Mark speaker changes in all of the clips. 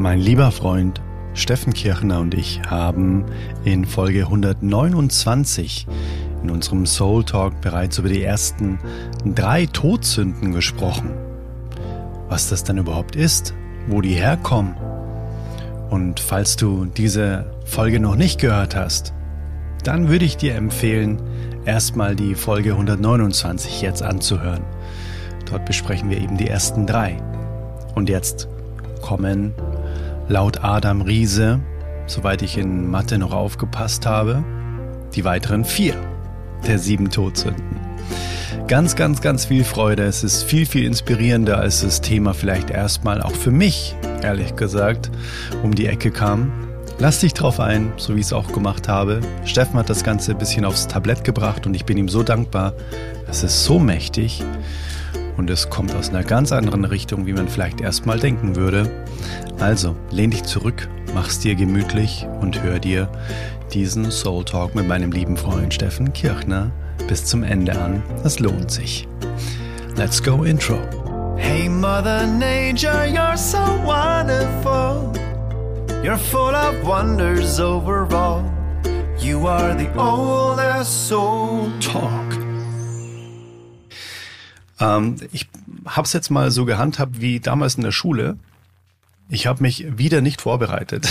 Speaker 1: Mein lieber Freund Steffen Kirchner und ich haben in Folge 129 in unserem Soul Talk bereits über die ersten drei Todsünden gesprochen. Was das dann überhaupt ist, wo die herkommen. Und falls du diese Folge noch nicht gehört hast, dann würde ich dir empfehlen, erstmal die Folge 129 jetzt anzuhören. Dort besprechen wir eben die ersten drei. Und jetzt kommen laut Adam Riese, soweit ich in Mathe noch aufgepasst habe, die weiteren vier der sieben Todsünden. Ganz, ganz, ganz viel Freude. Es ist viel, viel inspirierender, als das Thema vielleicht erstmal auch für mich, ehrlich gesagt, um die Ecke kam. Lass dich drauf ein, so wie ich es auch gemacht habe. Steffen hat das Ganze ein bisschen aufs Tablett gebracht und ich bin ihm so dankbar. Es ist so mächtig und es kommt aus einer ganz anderen Richtung, wie man vielleicht erstmal denken würde. Also, lehn dich zurück, mach's dir gemütlich und hör dir diesen Soul Talk mit meinem lieben Freund Steffen Kirchner bis zum Ende an. Das lohnt sich. Let's go Intro.
Speaker 2: Hey Mother Nature, you're so wonderful. You're full of wonders overall. You are the oldest soul talk.
Speaker 1: Ähm, ich habe es jetzt mal so gehandhabt wie damals in der Schule. Ich habe mich wieder nicht vorbereitet,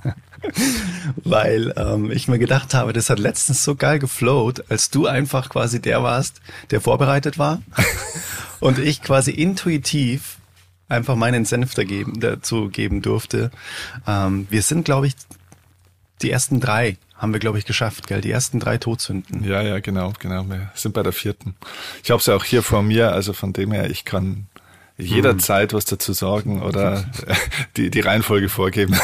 Speaker 1: weil ähm, ich mir gedacht habe, das hat letztens so geil geflowt, als du einfach quasi der warst, der vorbereitet war und ich quasi intuitiv einfach meinen Senf dazu geben durfte. Ähm, wir sind, glaube ich, die ersten drei haben wir, glaube ich, geschafft, gell? Die ersten drei Todsünden.
Speaker 3: Ja, ja, genau, genau. Wir sind bei der vierten. Ich habe sie auch hier vor mir, also von dem her, ich kann jederzeit was dazu sagen oder die, die Reihenfolge vorgeben,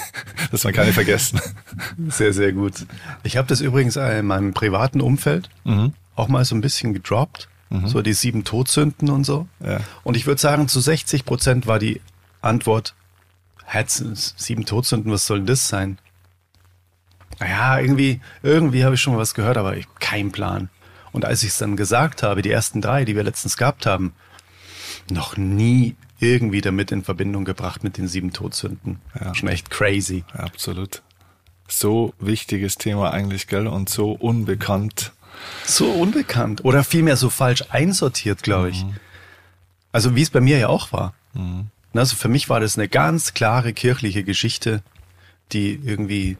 Speaker 3: dass man keine vergessen.
Speaker 1: Sehr, sehr gut. Ich habe das übrigens in meinem privaten Umfeld mhm. auch mal so ein bisschen gedroppt. Mhm. So die sieben Todsünden und so. Ja. Und ich würde sagen, zu 60 Prozent war die Antwort, sieben Todsünden, was soll denn das sein? Naja, irgendwie, irgendwie habe ich schon mal was gehört, aber ich, kein Plan. Und als ich es dann gesagt habe, die ersten drei, die wir letztens gehabt haben, noch nie irgendwie damit in Verbindung gebracht mit den sieben Todsünden. Ja. Schon echt crazy.
Speaker 3: Ja, absolut. So wichtiges Thema eigentlich, gell? Und so unbekannt.
Speaker 1: So unbekannt. Oder vielmehr so falsch einsortiert, glaube ich. Mhm. Also wie es bei mir ja auch war. Mhm. Also für mich war das eine ganz klare kirchliche Geschichte, die irgendwie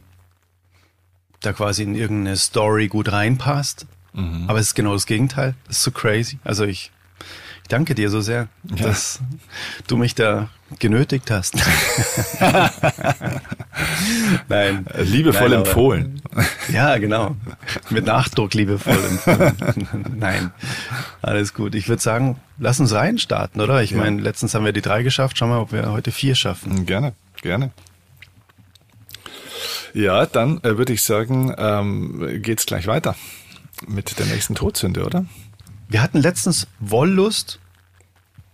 Speaker 1: da quasi in irgendeine Story gut reinpasst. Mhm. Aber es ist genau das Gegenteil. Das ist so crazy. Also ich, ich danke dir so sehr, ja. dass du mich da genötigt hast.
Speaker 3: nein. Liebevoll nein, empfohlen.
Speaker 1: ja, genau. Mit Nachdruck liebevoll empfohlen. nein. Alles gut. Ich würde sagen, lass uns reinstarten, oder? Ich ja. meine, letztens haben wir die drei geschafft. Schauen wir mal, ob wir heute vier schaffen.
Speaker 3: Gerne, gerne. Ja, dann äh, würde ich sagen, ähm, geht's gleich weiter mit der nächsten Todsünde, oder?
Speaker 1: Wir hatten letztens Wollust,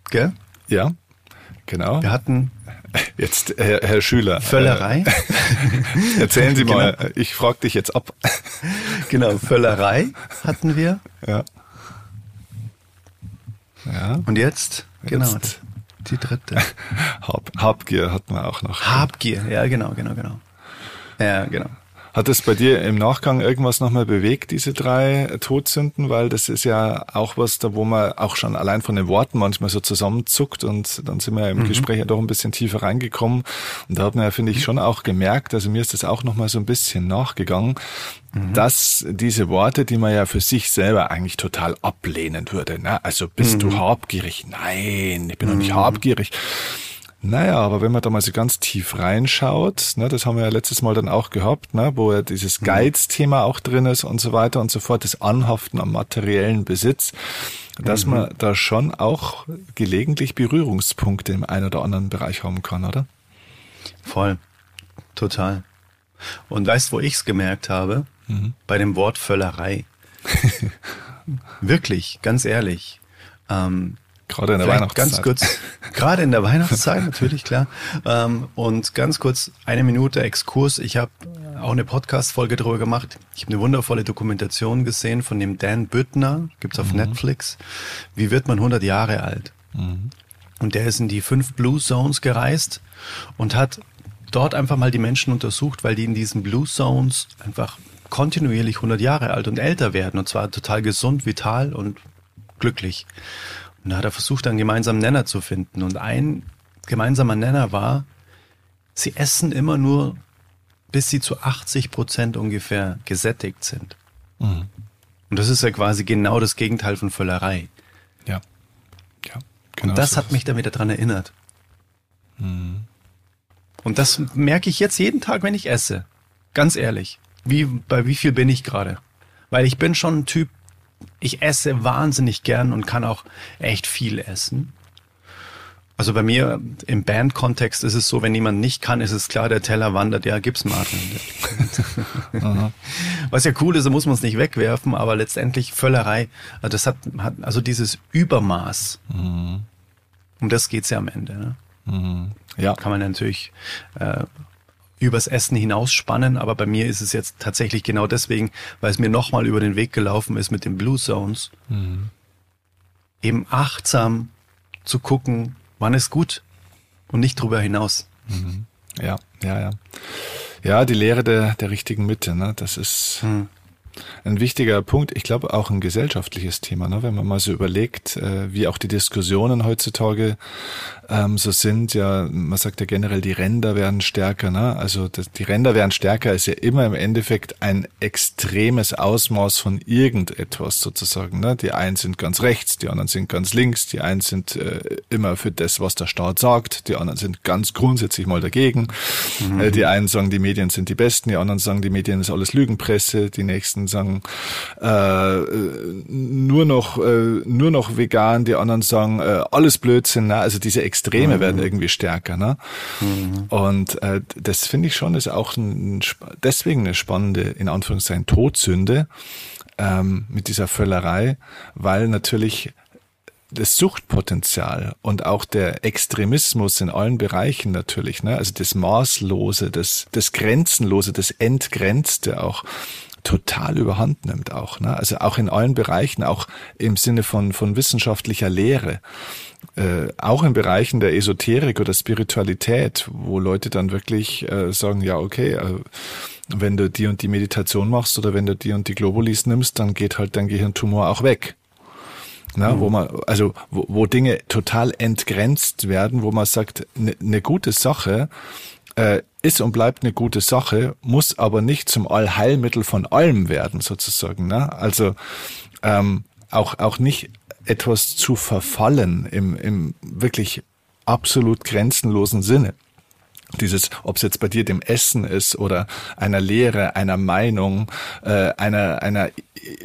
Speaker 1: gell?
Speaker 3: Ja, genau.
Speaker 1: Wir hatten
Speaker 3: Jetzt, Herr, Herr Schüler.
Speaker 1: Völlerei.
Speaker 3: Äh, erzählen Sie mal, genau. ich frage dich jetzt ab.
Speaker 1: genau, Völlerei hatten wir.
Speaker 3: Ja.
Speaker 1: Ja. Und jetzt, genau, jetzt. die dritte.
Speaker 3: Hab, Habgier hatten wir auch noch.
Speaker 1: Habgier, ja, genau, genau, genau. Ja, genau.
Speaker 3: Hat es bei dir im Nachgang irgendwas nochmal bewegt, diese drei Todsünden? Weil das ist ja auch was, da wo man auch schon allein von den Worten manchmal so zusammenzuckt und dann sind wir im mhm. Gespräch ja doch ein bisschen tiefer reingekommen. Und da hat man ja, finde ich, schon auch gemerkt, also mir ist das auch nochmal so ein bisschen nachgegangen, mhm. dass diese Worte, die man ja für sich selber eigentlich total ablehnen würde, ne? also bist mhm. du habgierig? Nein, ich bin doch nicht mhm. habgierig naja, aber wenn man da mal so ganz tief reinschaut, ne, das haben wir ja letztes Mal dann auch gehabt, ne, wo ja dieses mhm. Geiz-Thema auch drin ist und so weiter und so fort, das Anhaften am materiellen Besitz, dass mhm. man da schon auch gelegentlich Berührungspunkte im einen oder anderen Bereich haben kann, oder?
Speaker 1: Voll. Total. Und weißt, wo ich's gemerkt habe? Mhm. Bei dem Wort Völlerei. Wirklich, ganz ehrlich. Ähm,
Speaker 3: Gerade in der Vielleicht Weihnachtszeit.
Speaker 1: Ganz kurz, gerade in der Weihnachtszeit natürlich, klar. Ähm, und ganz kurz, eine Minute Exkurs. Ich habe auch eine Podcast-Folge darüber gemacht. Ich habe eine wundervolle Dokumentation gesehen von dem Dan Büttner, gibt's auf mhm. Netflix. Wie wird man 100 Jahre alt? Mhm. Und der ist in die fünf Blue Zones gereist und hat dort einfach mal die Menschen untersucht, weil die in diesen Blue Zones einfach kontinuierlich 100 Jahre alt und älter werden und zwar total gesund, vital und glücklich. Und da hat er versucht, einen gemeinsamen Nenner zu finden. Und ein gemeinsamer Nenner war, sie essen immer nur, bis sie zu 80 Prozent ungefähr gesättigt sind. Mhm. Und das ist ja quasi genau das Gegenteil von Völlerei.
Speaker 3: Ja. ja
Speaker 1: genau und das so hat mich damit daran erinnert. Mhm. Und das merke ich jetzt jeden Tag, wenn ich esse. Ganz ehrlich. Wie, bei wie viel bin ich gerade? Weil ich bin schon ein Typ, ich esse wahnsinnig gern und kann auch echt viel essen. Also bei mir im Band-Kontext ist es so, wenn jemand nicht kann, ist es klar, der Teller wandert, ja, gib's mal. Was ja cool ist, da muss man es nicht wegwerfen, aber letztendlich Völlerei, also das hat, hat also dieses Übermaß. Mhm. Um das geht's ja am Ende. Ne? Mhm. Ja. Kann man natürlich äh, übers Essen hinausspannen, aber bei mir ist es jetzt tatsächlich genau deswegen, weil es mir nochmal über den Weg gelaufen ist mit den Blue Zones. Mhm. Eben achtsam zu gucken, wann ist gut und nicht drüber hinaus.
Speaker 3: Mhm. Ja, ja, ja. Ja, die Lehre der, der richtigen Mitte, ne? Das ist, mhm ein wichtiger Punkt. Ich glaube auch ein gesellschaftliches Thema, ne? wenn man mal so überlegt, äh, wie auch die Diskussionen heutzutage ähm, so sind. Ja, man sagt ja generell, die Ränder werden stärker. Ne? Also das, die Ränder werden stärker ist ja immer im Endeffekt ein extremes Ausmaß von irgendetwas sozusagen. Ne? Die einen sind ganz rechts, die anderen sind ganz links, die einen sind äh, immer für das, was der Staat sagt, die anderen sind ganz grundsätzlich mal dagegen. Mhm. Äh, die einen sagen, die Medien sind die besten, die anderen sagen, die Medien ist alles Lügenpresse, die nächsten meisten sagen äh, nur noch äh, nur noch vegan, die anderen sagen äh, alles Blödsinn. Ne? Also diese Extreme mhm. werden irgendwie stärker. Ne? Mhm. Und äh, das finde ich schon ist auch ein, deswegen eine spannende in Anführungszeichen Todsünde ähm, mit dieser Völlerei, weil natürlich das Suchtpotenzial und auch der Extremismus in allen Bereichen natürlich, ne? also das Maßlose, das, das Grenzenlose, das Entgrenzte auch, total überhand nimmt auch. Ne? Also auch in allen Bereichen, auch im Sinne von, von wissenschaftlicher Lehre. Äh, auch in Bereichen der Esoterik oder Spiritualität, wo Leute dann wirklich äh, sagen, ja, okay, äh, wenn du die und die Meditation machst oder wenn du die und die Globulis nimmst, dann geht halt dein Gehirntumor auch weg. Na, mhm. wo man, also wo, wo Dinge total entgrenzt werden, wo man sagt, eine ne gute Sache äh, ist und bleibt eine gute Sache, muss aber nicht zum Allheilmittel von allem werden, sozusagen. Ne? Also ähm, auch, auch nicht etwas zu verfallen im, im wirklich absolut grenzenlosen Sinne dieses, ob es jetzt bei dir dem Essen ist oder einer Lehre, einer Meinung, äh, einer, einer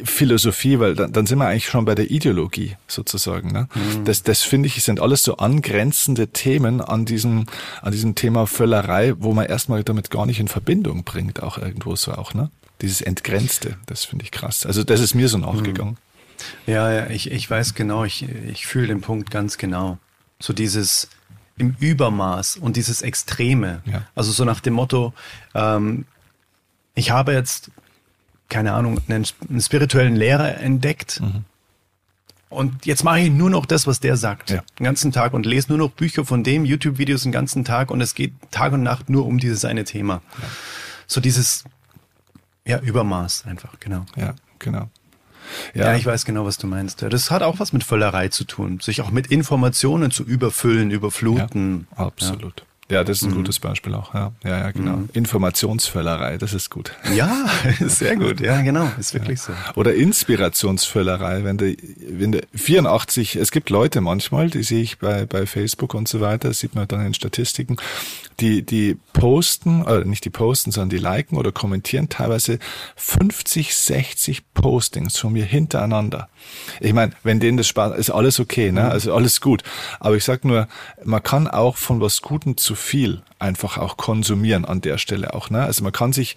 Speaker 3: Philosophie, weil dann, dann sind wir eigentlich schon bei der Ideologie sozusagen. Ne? Mhm. Das, das finde ich, sind alles so angrenzende Themen an diesem, an diesem Thema Völlerei, wo man erstmal damit gar nicht in Verbindung bringt, auch irgendwo so auch, ne? Dieses Entgrenzte, das finde ich krass. Also das ist mir so nachgegangen.
Speaker 1: Mhm. Ja, ja, ich, ich weiß genau, ich, ich fühle den Punkt ganz genau. So dieses, im Übermaß und dieses Extreme. Ja. Also so nach dem Motto, ähm, ich habe jetzt, keine Ahnung, einen, einen spirituellen Lehrer entdeckt. Mhm. Und jetzt mache ich nur noch das, was der sagt, ja. den ganzen Tag und lese nur noch Bücher von dem, YouTube-Videos den ganzen Tag und es geht Tag und Nacht nur um dieses eine Thema. Ja. So dieses, ja, Übermaß einfach, genau.
Speaker 3: Ja, genau.
Speaker 1: Ja. ja. ich weiß genau, was du meinst. Das hat auch was mit Völlerei zu tun, sich auch mit Informationen zu überfüllen, überfluten.
Speaker 3: Ja, absolut. Ja, das ist ein mhm. gutes Beispiel auch. Ja, ja, ja genau. Mhm. Informationsvöllerei, das ist gut.
Speaker 1: Ja, sehr gut. Ja, genau, ist wirklich ja.
Speaker 3: so. Oder Inspirationsvöllerei, wenn du, wenn du 84, es gibt Leute manchmal, die sehe ich bei, bei Facebook und so weiter, das sieht man dann in Statistiken, die, die posten, oder nicht die posten, sondern die liken oder kommentieren teilweise 50, 60 Postings von mir hintereinander. Ich meine, wenn denen das Spaß ist, alles okay, ne? Mhm. Also alles gut. Aber ich sag nur, man kann auch von was Gutem zu viel einfach auch konsumieren an der Stelle auch, ne? Also man kann sich,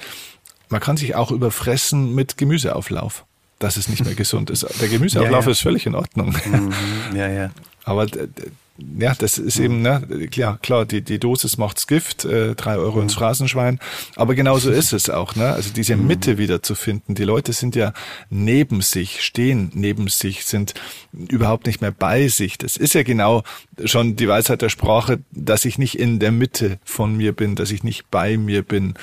Speaker 3: man kann sich auch überfressen mit Gemüseauflauf. dass es nicht mehr gesund ist. Der Gemüseablauf ja, ja. ist völlig in Ordnung. Mhm,
Speaker 1: ja, ja.
Speaker 3: Aber ja, das ist eben, ne, klar, klar, die, die Dosis macht's Gift, äh, drei Euro mhm. ins Phrasenschwein. Aber genauso ist es auch, ne? Also diese mhm. Mitte wieder zu finden. Die Leute sind ja neben sich, stehen neben sich, sind überhaupt nicht mehr bei sich. Das ist ja genau schon die Weisheit der Sprache, dass ich nicht in der Mitte von mir bin, dass ich nicht bei mir bin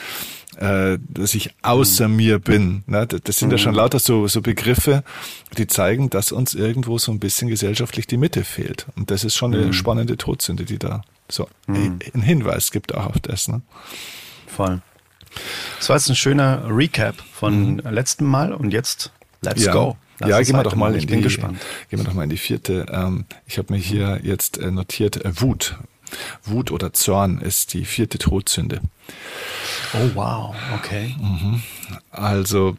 Speaker 3: äh, dass ich außer mhm. mir bin. Ne? Das sind ja schon mhm. lauter so, so Begriffe, die zeigen, dass uns irgendwo so ein bisschen gesellschaftlich die Mitte fehlt. Und das ist schon eine mhm. spannende Todsünde, die da so mhm. einen Hinweis gibt auch auf das. Ne?
Speaker 1: Voll. Das war jetzt ein schöner Recap von mhm. letztem Mal und jetzt let's
Speaker 3: ja.
Speaker 1: go.
Speaker 3: Lass ja, gehen wir doch mal in die, gespannt. gehen wir doch mal in die vierte. Ähm, ich habe mir hier jetzt äh, notiert äh, Wut. Wut oder Zorn ist die vierte Todsünde.
Speaker 1: Oh wow, okay. Mhm.
Speaker 3: Also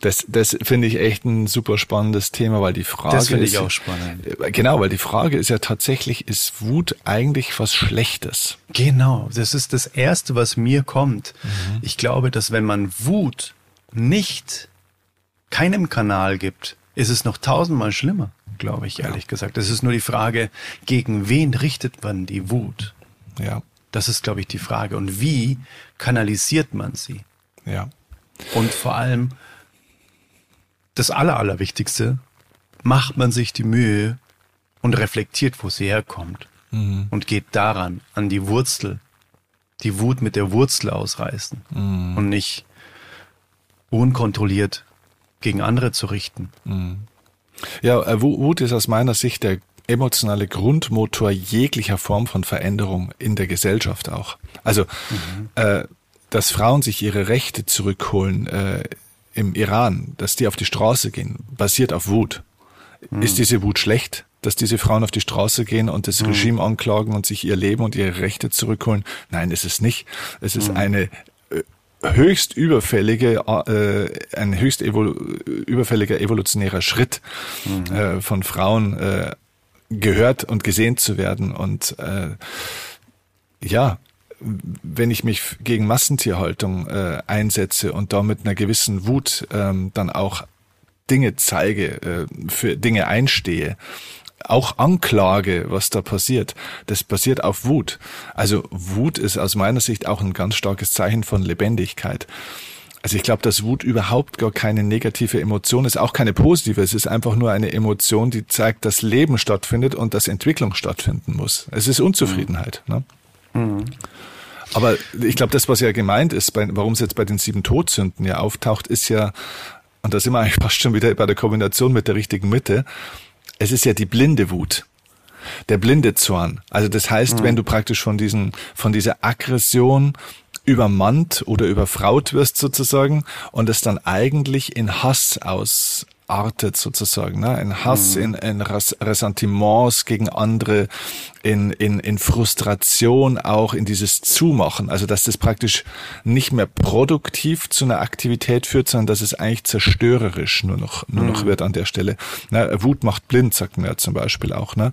Speaker 3: das, das finde ich echt ein super spannendes Thema, weil die Frage
Speaker 1: das
Speaker 3: finde
Speaker 1: ich auch spannend.
Speaker 3: Äh, genau, weil die Frage ist ja tatsächlich, ist Wut eigentlich was Schlechtes?
Speaker 1: Genau, das ist das Erste, was mir kommt. Mhm. Ich glaube, dass wenn man Wut nicht keinem Kanal gibt, ist es noch tausendmal schlimmer, glaube ich, ehrlich ja. gesagt. Es ist nur die Frage, gegen wen richtet man die Wut?
Speaker 3: Ja.
Speaker 1: Das ist, glaube ich, die Frage. Und wie kanalisiert man sie?
Speaker 3: Ja.
Speaker 1: Und vor allem, das Aller, Allerwichtigste, macht man sich die Mühe und reflektiert, wo sie herkommt. Mhm. Und geht daran, an die Wurzel, die Wut mit der Wurzel ausreißen. Mhm. Und nicht unkontrolliert gegen andere zu richten. Mhm.
Speaker 3: Ja, äh, Wut ist aus meiner Sicht der emotionale Grundmotor jeglicher Form von Veränderung in der Gesellschaft auch. Also, mhm. äh, dass Frauen sich ihre Rechte zurückholen äh, im Iran, dass die auf die Straße gehen, basiert auf Wut. Mhm. Ist diese Wut schlecht, dass diese Frauen auf die Straße gehen und das mhm. Regime anklagen und sich ihr Leben und ihre Rechte zurückholen? Nein, ist es nicht. Es ist mhm. eine höchst überfällige, äh, ein höchst evol überfälliger evolutionärer Schritt mhm. äh, von Frauen äh, gehört und gesehen zu werden. Und äh, ja, wenn ich mich gegen Massentierhaltung äh, einsetze und da mit einer gewissen Wut ähm, dann auch Dinge zeige, äh, für Dinge einstehe, auch Anklage, was da passiert, das basiert auf Wut. Also Wut ist aus meiner Sicht auch ein ganz starkes Zeichen von Lebendigkeit. Also ich glaube, dass Wut überhaupt gar keine negative Emotion ist, auch keine positive. Es ist einfach nur eine Emotion, die zeigt, dass Leben stattfindet und dass Entwicklung stattfinden muss. Es ist Unzufriedenheit. Ne? Mhm. Aber ich glaube, das, was ja gemeint ist, warum es jetzt bei den sieben Todsünden ja auftaucht, ist ja, und da sind wir eigentlich fast schon wieder bei der Kombination mit der richtigen Mitte, es ist ja die blinde Wut der blinde Zorn. Also das heißt, mhm. wenn du praktisch von diesen, von dieser Aggression übermannt oder überfraut wirst sozusagen und es dann eigentlich in Hass aus artet sozusagen, ne? in Hass, mhm. in, in Ressentiments gegen andere, in, in, in Frustration auch, in dieses Zumachen. Also dass das praktisch nicht mehr produktiv zu einer Aktivität führt, sondern dass es eigentlich zerstörerisch nur noch, nur mhm. noch wird an der Stelle. Ne? Wut macht blind, sagt man ja zum Beispiel auch. Ne?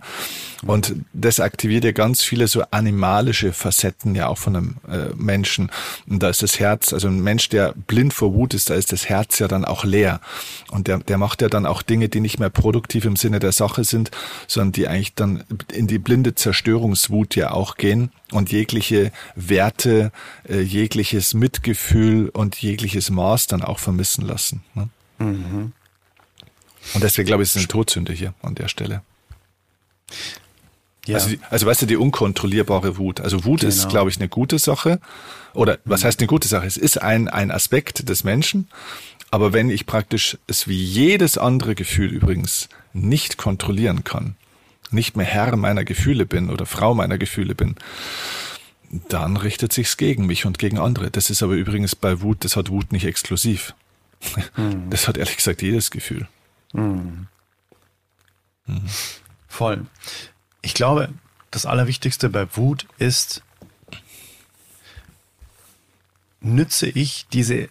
Speaker 3: Und das aktiviert ja ganz viele so animalische Facetten ja auch von einem äh, Menschen. Und da ist das Herz, also ein Mensch, der blind vor Wut ist, da ist das Herz ja dann auch leer. Und der, der macht ja dann auch Dinge, die nicht mehr produktiv im Sinne der Sache sind, sondern die eigentlich dann in die blinde Zerstörungswut ja auch gehen und jegliche Werte, äh, jegliches Mitgefühl und jegliches Maß dann auch vermissen lassen. Ne? Mhm. Und deswegen glaube ich, ist es eine Todsünde hier an der Stelle. Ja. Also, also weißt du, die unkontrollierbare Wut. Also Wut genau. ist, glaube ich, eine gute Sache. Oder was mhm. heißt eine gute Sache? Es ist ein, ein Aspekt des Menschen, aber wenn ich praktisch es wie jedes andere Gefühl übrigens nicht kontrollieren kann, nicht mehr Herr meiner Gefühle bin oder Frau meiner Gefühle bin, dann richtet sich's gegen mich und gegen andere. Das ist aber übrigens bei Wut, das hat Wut nicht exklusiv. Mhm. Das hat ehrlich gesagt jedes Gefühl. Mhm.
Speaker 1: Mhm. Voll. Ich glaube, das Allerwichtigste bei Wut ist, nütze ich diese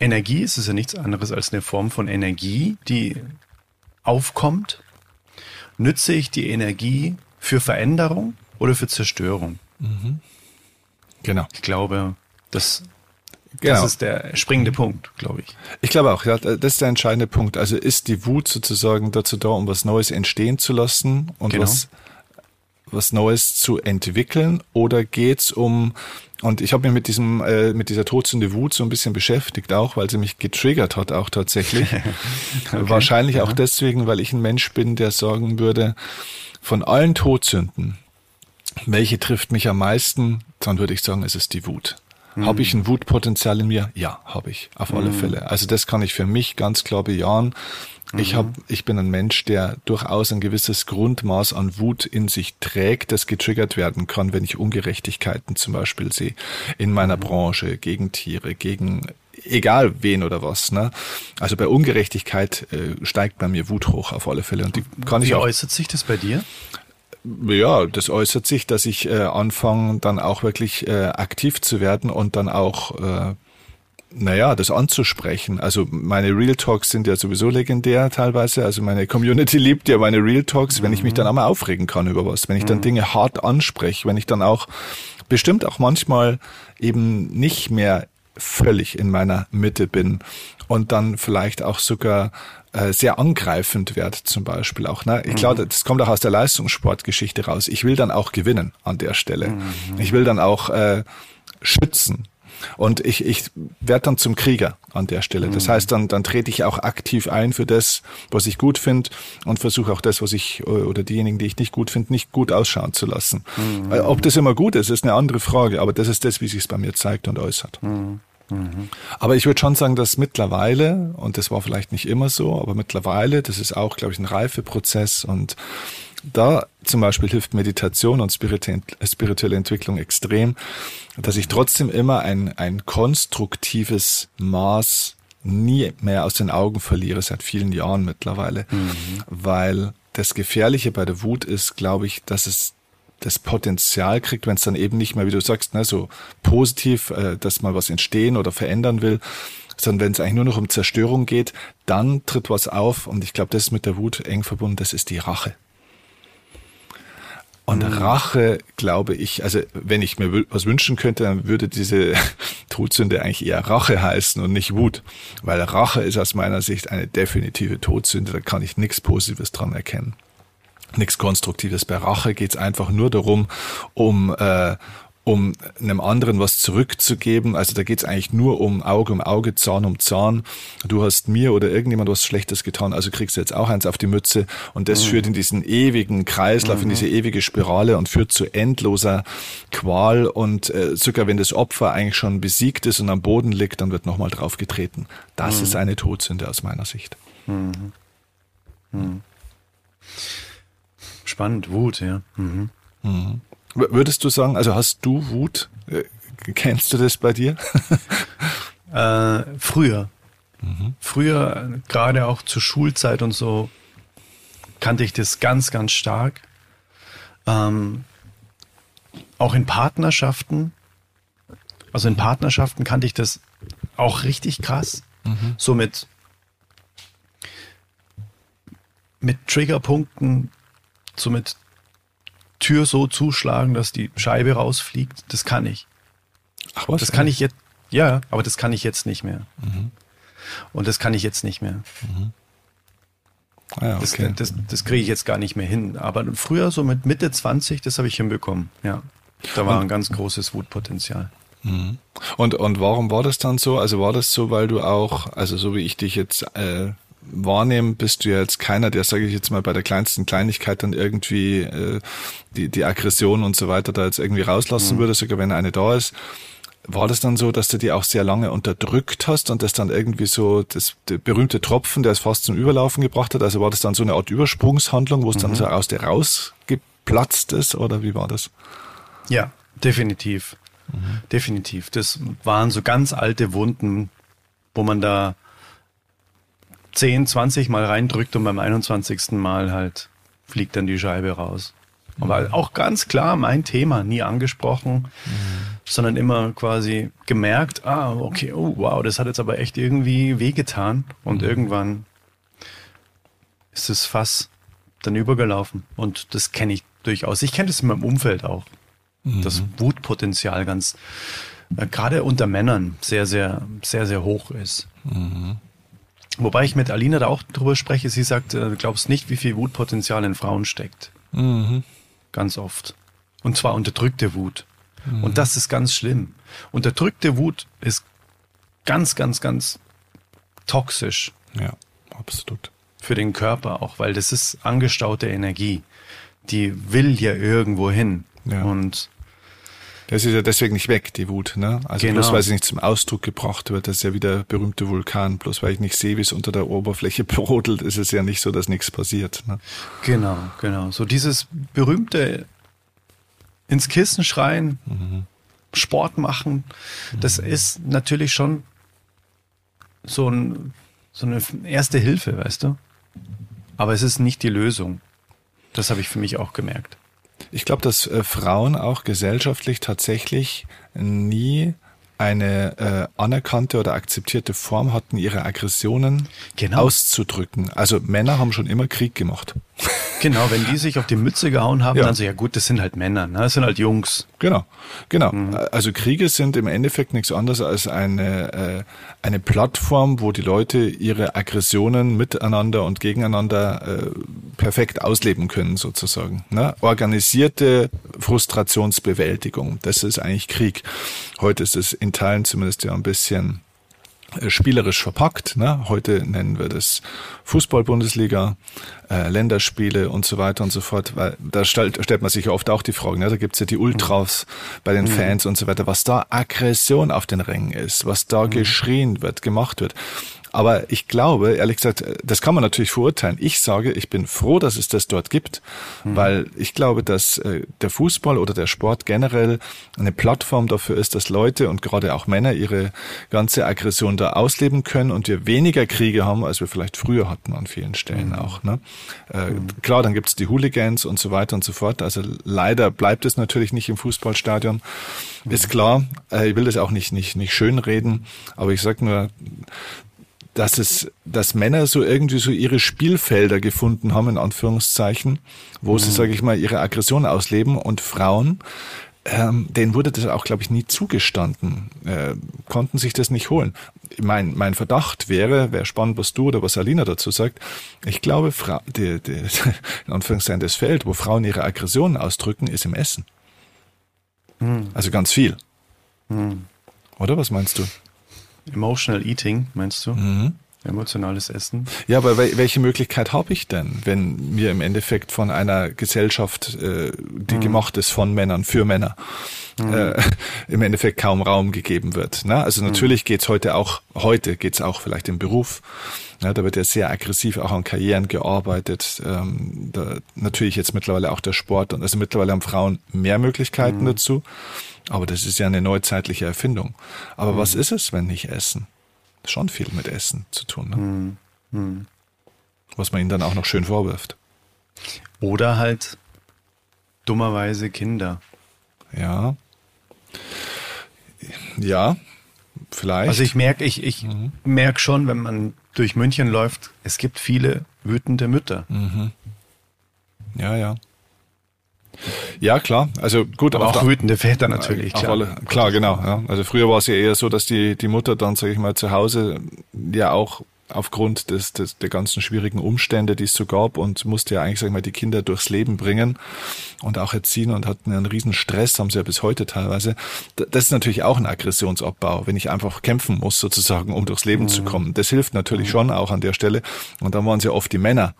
Speaker 1: Energie, es ist ja nichts anderes als eine Form von Energie, die aufkommt. Nütze ich die Energie für Veränderung oder für Zerstörung? Mhm.
Speaker 3: Genau.
Speaker 1: Ich glaube, das Genau. Das ist der springende Punkt, glaube ich.
Speaker 3: Ich glaube auch, ja, das ist der entscheidende Punkt. Also ist die Wut sozusagen dazu da, um was Neues entstehen zu lassen und genau. was, was Neues zu entwickeln oder geht's um und ich habe mich mit diesem, äh, mit dieser Todsünde Wut so ein bisschen beschäftigt, auch weil sie mich getriggert hat, auch tatsächlich. okay. Wahrscheinlich ja. auch deswegen, weil ich ein Mensch bin, der sagen würde, von allen Todsünden, welche trifft mich am meisten, dann würde ich sagen, es ist die Wut. Mhm. Habe ich ein Wutpotenzial in mir? Ja, habe ich, auf alle mhm. Fälle. Also das kann ich für mich ganz klar bejahen. Ich, hab, ich bin ein Mensch, der durchaus ein gewisses Grundmaß an Wut in sich trägt, das getriggert werden kann, wenn ich Ungerechtigkeiten zum Beispiel sehe in meiner mhm. Branche, gegen Tiere, gegen egal wen oder was. Ne? Also bei Ungerechtigkeit äh, steigt bei mir Wut hoch auf alle Fälle. Und die kann
Speaker 1: Wie
Speaker 3: ich
Speaker 1: auch, äußert sich das bei dir?
Speaker 3: Ja, das äußert sich, dass ich äh, anfange, dann auch wirklich äh, aktiv zu werden und dann auch äh, naja, das anzusprechen. Also meine Real Talks sind ja sowieso legendär teilweise. Also meine Community liebt ja meine Real Talks, wenn ich mich dann mhm. auch mal aufregen kann über was, wenn ich dann mhm. Dinge hart anspreche, wenn ich dann auch bestimmt auch manchmal eben nicht mehr völlig in meiner Mitte bin und dann vielleicht auch sogar äh, sehr angreifend werde zum Beispiel auch. Ne? Ich glaube, mhm. das kommt auch aus der Leistungssportgeschichte raus. Ich will dann auch gewinnen an der Stelle. Ich will dann auch äh, schützen und ich, ich werde dann zum Krieger an der Stelle. Das mhm. heißt, dann, dann trete ich auch aktiv ein für das, was ich gut finde und versuche auch das, was ich oder diejenigen, die ich nicht gut finde, nicht gut ausschauen zu lassen. Mhm. Äh, ob das immer gut ist, ist eine andere Frage, aber das ist das, wie sich es bei mir zeigt und äußert. Mhm. Mhm. Aber ich würde schon sagen, dass mittlerweile, und das war vielleicht nicht immer so, aber mittlerweile, das ist auch, glaube ich, ein Reifeprozess und da zum Beispiel hilft Meditation und spirituelle Entwicklung extrem, dass ich trotzdem immer ein, ein konstruktives Maß nie mehr aus den Augen verliere, seit vielen Jahren mittlerweile. Mhm. Weil das Gefährliche bei der Wut ist, glaube ich, dass es das Potenzial kriegt, wenn es dann eben nicht mehr, wie du sagst, ne, so positiv, äh, dass man was entstehen oder verändern will, sondern wenn es eigentlich nur noch um Zerstörung geht, dann tritt was auf und ich glaube, das ist mit der Wut eng verbunden, das ist die Rache. Und mhm. Rache, glaube ich, also wenn ich mir was wünschen könnte, dann würde diese Todsünde eigentlich eher Rache heißen und nicht Wut. Weil Rache ist aus meiner Sicht eine definitive Todsünde, da kann ich nichts Positives dran erkennen. Nichts Konstruktives. Bei Rache geht es einfach nur darum, um, äh, um einem anderen was zurückzugeben. Also da geht es eigentlich nur um Auge um Auge, Zahn um Zahn. Du hast mir oder irgendjemand was Schlechtes getan, also kriegst du jetzt auch eins auf die Mütze. Und das mhm. führt in diesen ewigen Kreislauf, mhm. in diese ewige Spirale und führt zu endloser Qual. Und äh, sogar wenn das Opfer eigentlich schon besiegt ist und am Boden liegt, dann wird nochmal draufgetreten. Das mhm. ist eine Todsünde aus meiner Sicht.
Speaker 1: Spannend, Wut, ja. Mhm.
Speaker 3: Mhm. Würdest du sagen, also hast du Wut? Äh, kennst du das bei dir?
Speaker 1: äh, früher. Mhm. Früher, gerade auch zur Schulzeit und so, kannte ich das ganz, ganz stark. Ähm, auch in Partnerschaften, also in Partnerschaften kannte ich das auch richtig krass. Mhm. So mit, mit Triggerpunkten, so mit Tür so zuschlagen, dass die Scheibe rausfliegt, das kann ich. Ach was? Das kann ich jetzt, ja, aber das kann ich jetzt nicht mehr. Mhm. Und das kann ich jetzt nicht mehr. Mhm. Ah ja, okay. Das, das, das kriege ich jetzt gar nicht mehr hin. Aber früher, so mit Mitte 20, das habe ich hinbekommen. Ja. Da war und, ein ganz großes Wutpotenzial.
Speaker 3: Mhm. Und, und warum war das dann so? Also war das so, weil du auch, also so wie ich dich jetzt äh, wahrnehmen, bist du ja jetzt keiner, der, sage ich jetzt mal, bei der kleinsten Kleinigkeit dann irgendwie äh, die, die Aggression und so weiter da jetzt irgendwie rauslassen mhm. würde, sogar wenn eine da ist. War das dann so, dass du die auch sehr lange unterdrückt hast und das dann irgendwie so das der berühmte Tropfen, der es fast zum Überlaufen gebracht hat? Also war das dann so eine Art Übersprungshandlung, wo es mhm. dann so aus dir rausgeplatzt ist oder wie war das?
Speaker 1: Ja, definitiv. Mhm. Definitiv. Das waren so ganz alte Wunden, wo man da 10, 20 Mal reindrückt und beim 21. Mal halt fliegt dann die Scheibe raus. Mhm. Aber auch ganz klar mein Thema, nie angesprochen, mhm. sondern immer quasi gemerkt, ah, okay, oh wow, das hat jetzt aber echt irgendwie wehgetan. Und mhm. irgendwann ist das Fass dann übergelaufen. Und das kenne ich durchaus. Ich kenne das in meinem Umfeld auch. Das mhm. Wutpotenzial ganz äh, gerade unter Männern sehr, sehr, sehr, sehr hoch ist. Wobei ich mit Alina da auch drüber spreche. Sie sagt, äh, du glaubst nicht, wie viel Wutpotenzial in Frauen steckt. Mhm. Ganz oft. Und zwar unterdrückte Wut. Mhm. Und das ist ganz schlimm. Unterdrückte Wut ist ganz, ganz, ganz toxisch.
Speaker 3: Ja, absolut.
Speaker 1: Für den Körper auch, weil das ist angestaute Energie. Die will ja irgendwo hin. Ja. Und
Speaker 3: das ist ja deswegen nicht weg, die Wut. Ne? Also genau. bloß weil sie nicht zum Ausdruck gebracht wird, das ist ja wie der berühmte Vulkan. Bloß weil ich nicht sehe, wie es unter der Oberfläche brodelt, ist es ja nicht so, dass nichts passiert. Ne?
Speaker 1: Genau, genau. So dieses berühmte ins Kissen schreien, mhm. Sport machen, das mhm. ist natürlich schon so, ein, so eine erste Hilfe, weißt du? Aber es ist nicht die Lösung. Das habe ich für mich auch gemerkt.
Speaker 3: Ich glaube, dass äh, Frauen auch gesellschaftlich tatsächlich nie eine äh, anerkannte oder akzeptierte Form hatten, ihre Aggressionen genau. auszudrücken. Also Männer haben schon immer Krieg gemacht.
Speaker 1: Genau, wenn die sich auf die Mütze gehauen haben, ja. dann so, ja gut, das sind halt Männer, ne? das sind halt Jungs.
Speaker 3: Genau, genau. Mhm. Also Kriege sind im Endeffekt nichts anderes als eine, äh, eine Plattform, wo die Leute ihre Aggressionen miteinander und gegeneinander äh, perfekt ausleben können, sozusagen. Ne? Organisierte Frustrationsbewältigung, das ist eigentlich Krieg. Heute ist es in Teilen zumindest ja ein bisschen spielerisch verpackt. Ne? Heute nennen wir das Fußball-Bundesliga, äh, Länderspiele und so weiter und so fort. Weil da stellt, stellt man sich ja oft auch die Frage, ne? da gibt's ja die Ultras bei den mhm. Fans und so weiter, was da Aggression auf den Rängen ist, was da mhm. geschrien wird, gemacht wird. Aber ich glaube, ehrlich gesagt, das kann man natürlich verurteilen. Ich sage, ich bin froh, dass es das dort gibt, mhm. weil ich glaube, dass äh, der Fußball oder der Sport generell eine Plattform dafür ist, dass Leute und gerade auch Männer ihre ganze Aggression da ausleben können und wir weniger Kriege haben, als wir vielleicht früher hatten an vielen Stellen mhm. auch. Ne? Äh, mhm. Klar, dann gibt's die Hooligans und so weiter und so fort. Also leider bleibt es natürlich nicht im Fußballstadion. Ist klar, äh, ich will das auch nicht, nicht, nicht schönreden, aber ich sag nur, dass es, dass Männer so irgendwie so ihre Spielfelder gefunden haben, in Anführungszeichen, wo mhm. sie, sage ich mal, ihre Aggression ausleben und Frauen, ähm, denen wurde das auch, glaube ich, nie zugestanden, äh, konnten sich das nicht holen. Mein, mein Verdacht wäre, wäre spannend, was du oder was Alina dazu sagt, ich glaube, Fra die, die, in Anführungszeichen das Feld, wo Frauen ihre Aggressionen ausdrücken, ist im Essen. Mhm. Also ganz viel. Mhm. Oder was meinst du?
Speaker 1: Emotional Eating, meinst du? Mhm. Emotionales Essen.
Speaker 3: Ja, aber welche Möglichkeit habe ich denn, wenn mir im Endeffekt von einer Gesellschaft, äh, die mhm. gemacht ist von Männern für Männer, mhm. äh, im Endeffekt kaum Raum gegeben wird? Ne? Also natürlich mhm. geht's heute auch, heute geht's auch vielleicht im Beruf. Ja, da wird ja sehr aggressiv auch an Karrieren gearbeitet. Ähm, da, natürlich jetzt mittlerweile auch der Sport und also mittlerweile haben Frauen mehr Möglichkeiten mhm. dazu. Aber das ist ja eine neuzeitliche Erfindung. Aber mhm. was ist es, wenn nicht Essen? Schon viel mit Essen zu tun. Ne? Mhm. Mhm. Was man ihnen dann auch noch schön vorwirft.
Speaker 1: Oder halt dummerweise Kinder.
Speaker 3: Ja. Ja, vielleicht.
Speaker 1: Also ich merke, ich, ich mhm. merke schon, wenn man durch München läuft, es gibt viele wütende Mütter. Mhm.
Speaker 3: Ja, ja. Ja, klar. Also gut,
Speaker 1: aber, auch wütende Väter natürlich.
Speaker 3: Klar, alle, klar genau. Ja. Also früher war es ja eher so, dass die, die Mutter dann, sage ich mal, zu Hause ja auch aufgrund des, des, der ganzen schwierigen Umstände, die es so gab und musste ja eigentlich, sag ich mal, die Kinder durchs Leben bringen und auch erziehen und hatten einen riesen Stress, haben sie ja bis heute teilweise. Das ist natürlich auch ein Aggressionsabbau, wenn ich einfach kämpfen muss sozusagen, um durchs Leben mhm. zu kommen. Das hilft natürlich mhm. schon auch an der Stelle. Und dann waren es ja oft die Männer,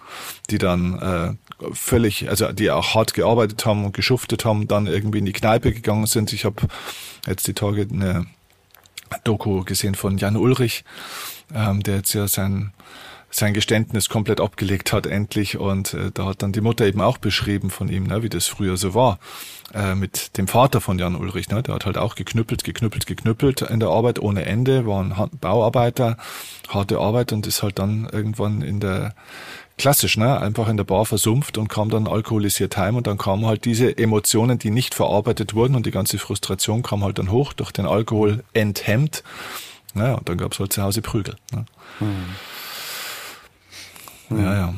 Speaker 3: die dann äh, völlig, also die auch hart gearbeitet haben und geschuftet haben, dann irgendwie in die Kneipe gegangen sind. Ich habe jetzt die Tage eine Doku gesehen von Jan Ulrich, ähm, der jetzt ja sein sein Geständnis komplett abgelegt hat endlich und äh, da hat dann die Mutter eben auch beschrieben von ihm, ne, wie das früher so war äh, mit dem Vater von Jan Ulrich, ne, der hat halt auch geknüppelt, geknüppelt, geknüppelt in der Arbeit ohne Ende, war ein Bauarbeiter, harte Arbeit und ist halt dann irgendwann in der klassisch, ne, einfach in der Bar versumpft und kam dann alkoholisiert heim und dann kamen halt diese Emotionen, die nicht verarbeitet wurden und die ganze Frustration kam halt dann hoch durch den Alkohol enthemmt naja, und dann gab es halt zu Hause Prügel. Ne? Hm.
Speaker 1: Ja, ja.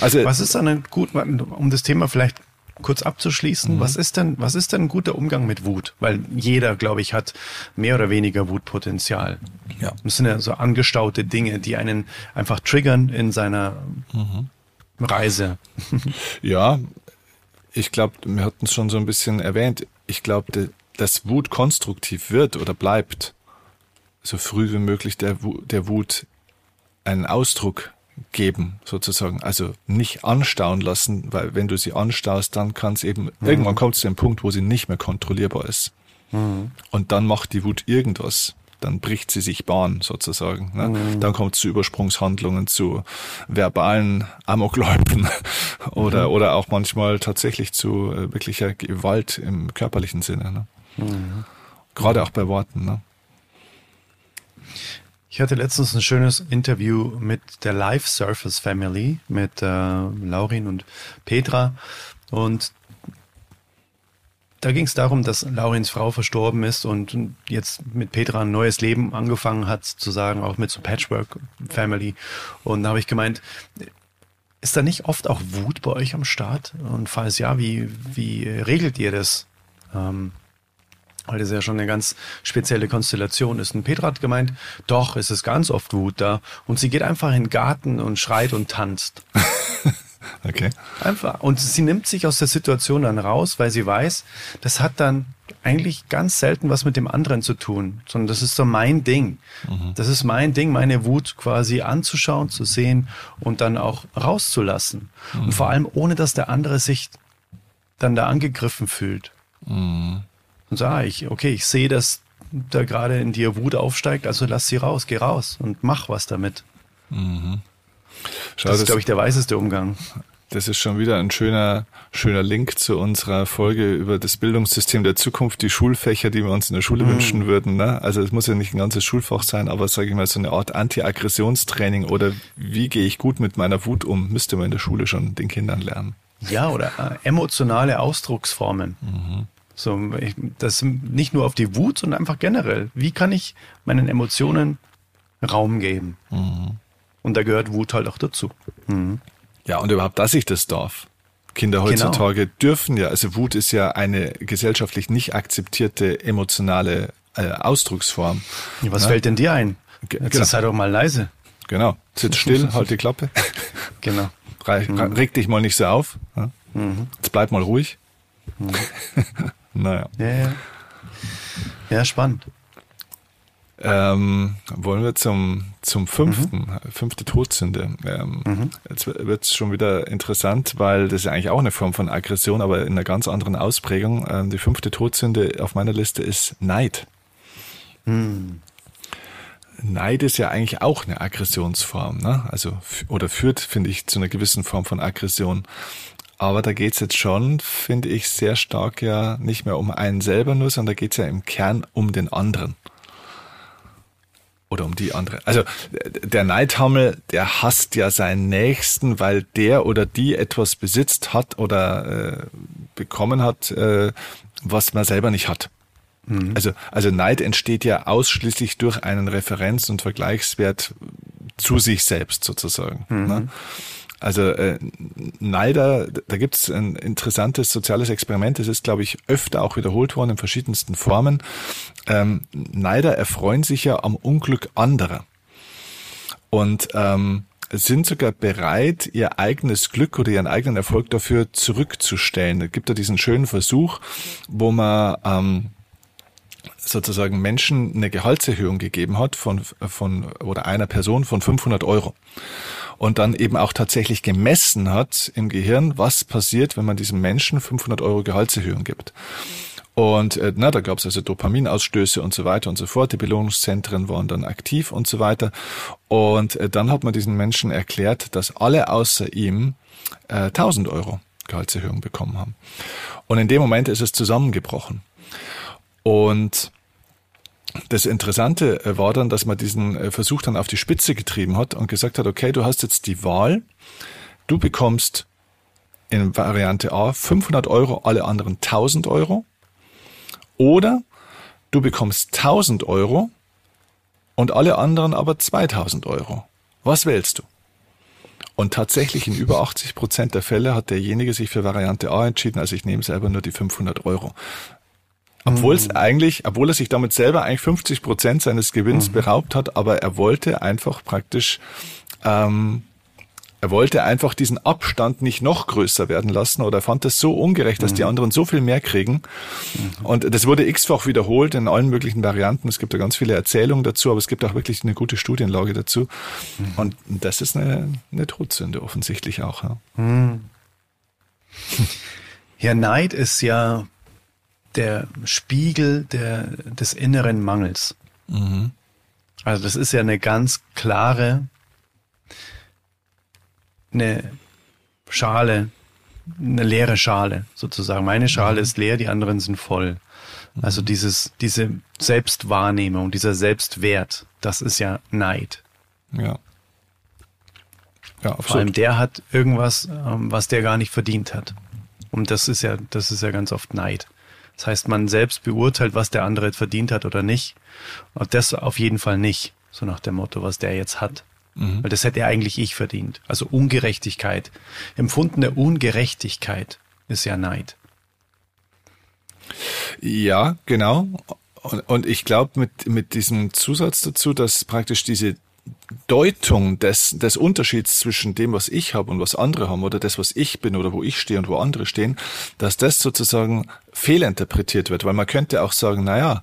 Speaker 1: Also, Was ist dann gut, um das Thema vielleicht kurz abzuschließen, mhm. was ist denn, was ist denn ein guter Umgang mit Wut? Weil jeder, glaube ich, hat mehr oder weniger Wutpotenzial. Ja. Das sind ja so angestaute Dinge, die einen einfach triggern in seiner mhm. Reise.
Speaker 3: ja, ich glaube, wir hatten es schon so ein bisschen erwähnt. Ich glaube, dass Wut konstruktiv wird oder bleibt, so früh wie möglich der, der Wut einen Ausdruck geben, sozusagen. Also nicht anstauen lassen, weil wenn du sie anstaust, dann kann es eben, mhm. irgendwann kommt es zu dem Punkt, wo sie nicht mehr kontrollierbar ist. Mhm. Und dann macht die Wut irgendwas. Dann bricht sie sich Bahn, sozusagen. Ne? Mhm. Dann kommt es zu Übersprungshandlungen, zu verbalen Amokläufen oder, mhm. oder auch manchmal tatsächlich zu äh, wirklicher Gewalt im körperlichen Sinne. Ne? Mhm. Gerade auch bei Worten. Ne?
Speaker 1: Ich hatte letztens ein schönes Interview mit der Life Surface Family, mit äh, Laurin und Petra. Und da ging es darum, dass Laurins Frau verstorben ist und jetzt mit Petra ein neues Leben angefangen hat, zu sagen, auch mit so Patchwork Family. Und da habe ich gemeint, ist da nicht oft auch Wut bei euch am Start? Und falls ja, wie, wie regelt ihr das? Ähm, weil das ja schon eine ganz spezielle Konstellation ist. Und Petra hat gemeint, doch, es ist ganz oft Wut da. Und sie geht einfach in den Garten und schreit und tanzt.
Speaker 3: okay.
Speaker 1: Einfach. Und sie nimmt sich aus der Situation dann raus, weil sie weiß, das hat dann eigentlich ganz selten was mit dem anderen zu tun, sondern das ist so mein Ding. Mhm. Das ist mein Ding, meine Wut quasi anzuschauen, zu sehen und dann auch rauszulassen. Mhm. Und vor allem ohne, dass der andere sich dann da angegriffen fühlt. Mhm und sage ich, okay, ich sehe, dass da gerade in dir Wut aufsteigt, also lass sie raus, geh raus und mach was damit. Mhm. Schau, das ist, glaube ich, der weiseste Umgang.
Speaker 3: Das ist schon wieder ein schöner, schöner Link zu unserer Folge über das Bildungssystem der Zukunft, die Schulfächer, die wir uns in der Schule mhm. wünschen würden. Ne? Also es muss ja nicht ein ganzes Schulfach sein, aber sage ich mal so eine Art Anti-Aggressionstraining oder wie gehe ich gut mit meiner Wut um, müsste man in der Schule schon den Kindern lernen.
Speaker 1: Ja, oder äh, emotionale Ausdrucksformen. Mhm. So, ich, das nicht nur auf die Wut, sondern einfach generell. Wie kann ich meinen Emotionen Raum geben? Mhm. Und da gehört Wut halt auch dazu. Mhm.
Speaker 3: Ja, und überhaupt, dass ich das darf. Kinder genau. heutzutage genau. dürfen ja, also Wut ist ja eine gesellschaftlich nicht akzeptierte emotionale äh, Ausdrucksform.
Speaker 1: Ja, was ja? fällt denn dir ein? Jetzt genau. sei doch mal leise.
Speaker 3: Genau. Sitz still, halt die Klappe.
Speaker 1: Genau.
Speaker 3: Re mhm. Reg dich mal nicht so auf. Ja? Mhm. Jetzt bleib mal ruhig. Mhm. Naja.
Speaker 1: Ja, ja. ja spannend.
Speaker 3: Ähm, wollen wir zum, zum fünften, mhm. fünfte Todsünde. Ähm, mhm. Jetzt wird es schon wieder interessant, weil das ist eigentlich auch eine Form von Aggression, aber in einer ganz anderen Ausprägung. Ähm, die fünfte Todsünde auf meiner Liste ist Neid. Mhm. Neid ist ja eigentlich auch eine Aggressionsform, ne? Also oder führt, finde ich, zu einer gewissen Form von Aggression. Aber da geht's jetzt schon, finde ich, sehr stark ja nicht mehr um einen selber nur, sondern da geht's ja im Kern um den anderen. Oder um die andere. Also der Neidhammel, der hasst ja seinen Nächsten, weil der oder die etwas besitzt hat oder äh, bekommen hat, äh, was man selber nicht hat. Mhm. Also, also Neid entsteht ja ausschließlich durch einen Referenz- und Vergleichswert zu sich selbst sozusagen. Mhm. Ne? Also äh, Neider, da gibt es ein interessantes soziales Experiment, das ist, glaube ich, öfter auch wiederholt worden in verschiedensten Formen. Ähm, Neider erfreuen sich ja am Unglück anderer. Und ähm, sind sogar bereit, ihr eigenes Glück oder ihren eigenen Erfolg dafür zurückzustellen. Da gibt da diesen schönen Versuch, wo man ähm, sozusagen Menschen eine Gehaltserhöhung gegeben hat von, von oder einer Person von 500 Euro und dann eben auch tatsächlich gemessen hat im Gehirn, was passiert, wenn man diesem Menschen 500 Euro Gehaltserhöhung gibt. Und äh, na, da gab es also Dopaminausstöße und so weiter und so fort. Die Belohnungszentren waren dann aktiv und so weiter. Und äh, dann hat man diesen Menschen erklärt, dass alle außer ihm äh, 1000 Euro Gehaltserhöhung bekommen haben. Und in dem Moment ist es zusammengebrochen. Und das Interessante äh, war dann, dass man diesen äh, Versuch dann auf die Spitze getrieben hat und gesagt hat, okay, du hast jetzt die Wahl, du bekommst in Variante A 500 Euro, alle anderen 1000 Euro oder du bekommst 1000 Euro und alle anderen aber 2000 Euro. Was wählst du? Und tatsächlich in über 80 Prozent der Fälle hat derjenige sich für Variante A entschieden, also ich nehme selber nur die 500 Euro. Obwohl es mhm. eigentlich, obwohl er sich damit selber eigentlich 50 Prozent seines Gewinns mhm. beraubt hat, aber er wollte einfach praktisch, ähm, er wollte einfach diesen Abstand nicht noch größer werden lassen oder fand es so ungerecht, dass mhm. die anderen so viel mehr kriegen. Mhm. Und das wurde x-fach wiederholt in allen möglichen Varianten. Es gibt da ganz viele Erzählungen dazu, aber es gibt auch wirklich eine gute Studienlage dazu. Mhm. Und das ist eine, eine Todsünde offensichtlich auch. Ja.
Speaker 1: Ja, Neid ist ja der Spiegel der, des inneren Mangels. Mhm. Also das ist ja eine ganz klare, eine Schale, eine leere Schale sozusagen. Meine Schale mhm. ist leer, die anderen sind voll. Mhm. Also dieses, diese Selbstwahrnehmung, dieser Selbstwert, das ist ja Neid.
Speaker 3: Ja.
Speaker 1: Ja, Vor allem der hat irgendwas, ähm, was der gar nicht verdient hat. Und das ist ja, das ist ja ganz oft Neid. Das heißt, man selbst beurteilt, was der andere verdient hat oder nicht. Und das auf jeden Fall nicht. So nach dem Motto, was der jetzt hat. Mhm. Weil das hätte eigentlich ich verdient. Also Ungerechtigkeit. Empfundene Ungerechtigkeit ist ja Neid.
Speaker 3: Ja, genau. Und, und ich glaube, mit, mit diesem Zusatz dazu, dass praktisch diese Deutung des, des Unterschieds zwischen dem, was ich habe und was andere haben oder das, was ich bin oder wo ich stehe und wo andere stehen, dass das sozusagen fehlinterpretiert wird, weil man könnte auch sagen, na ja,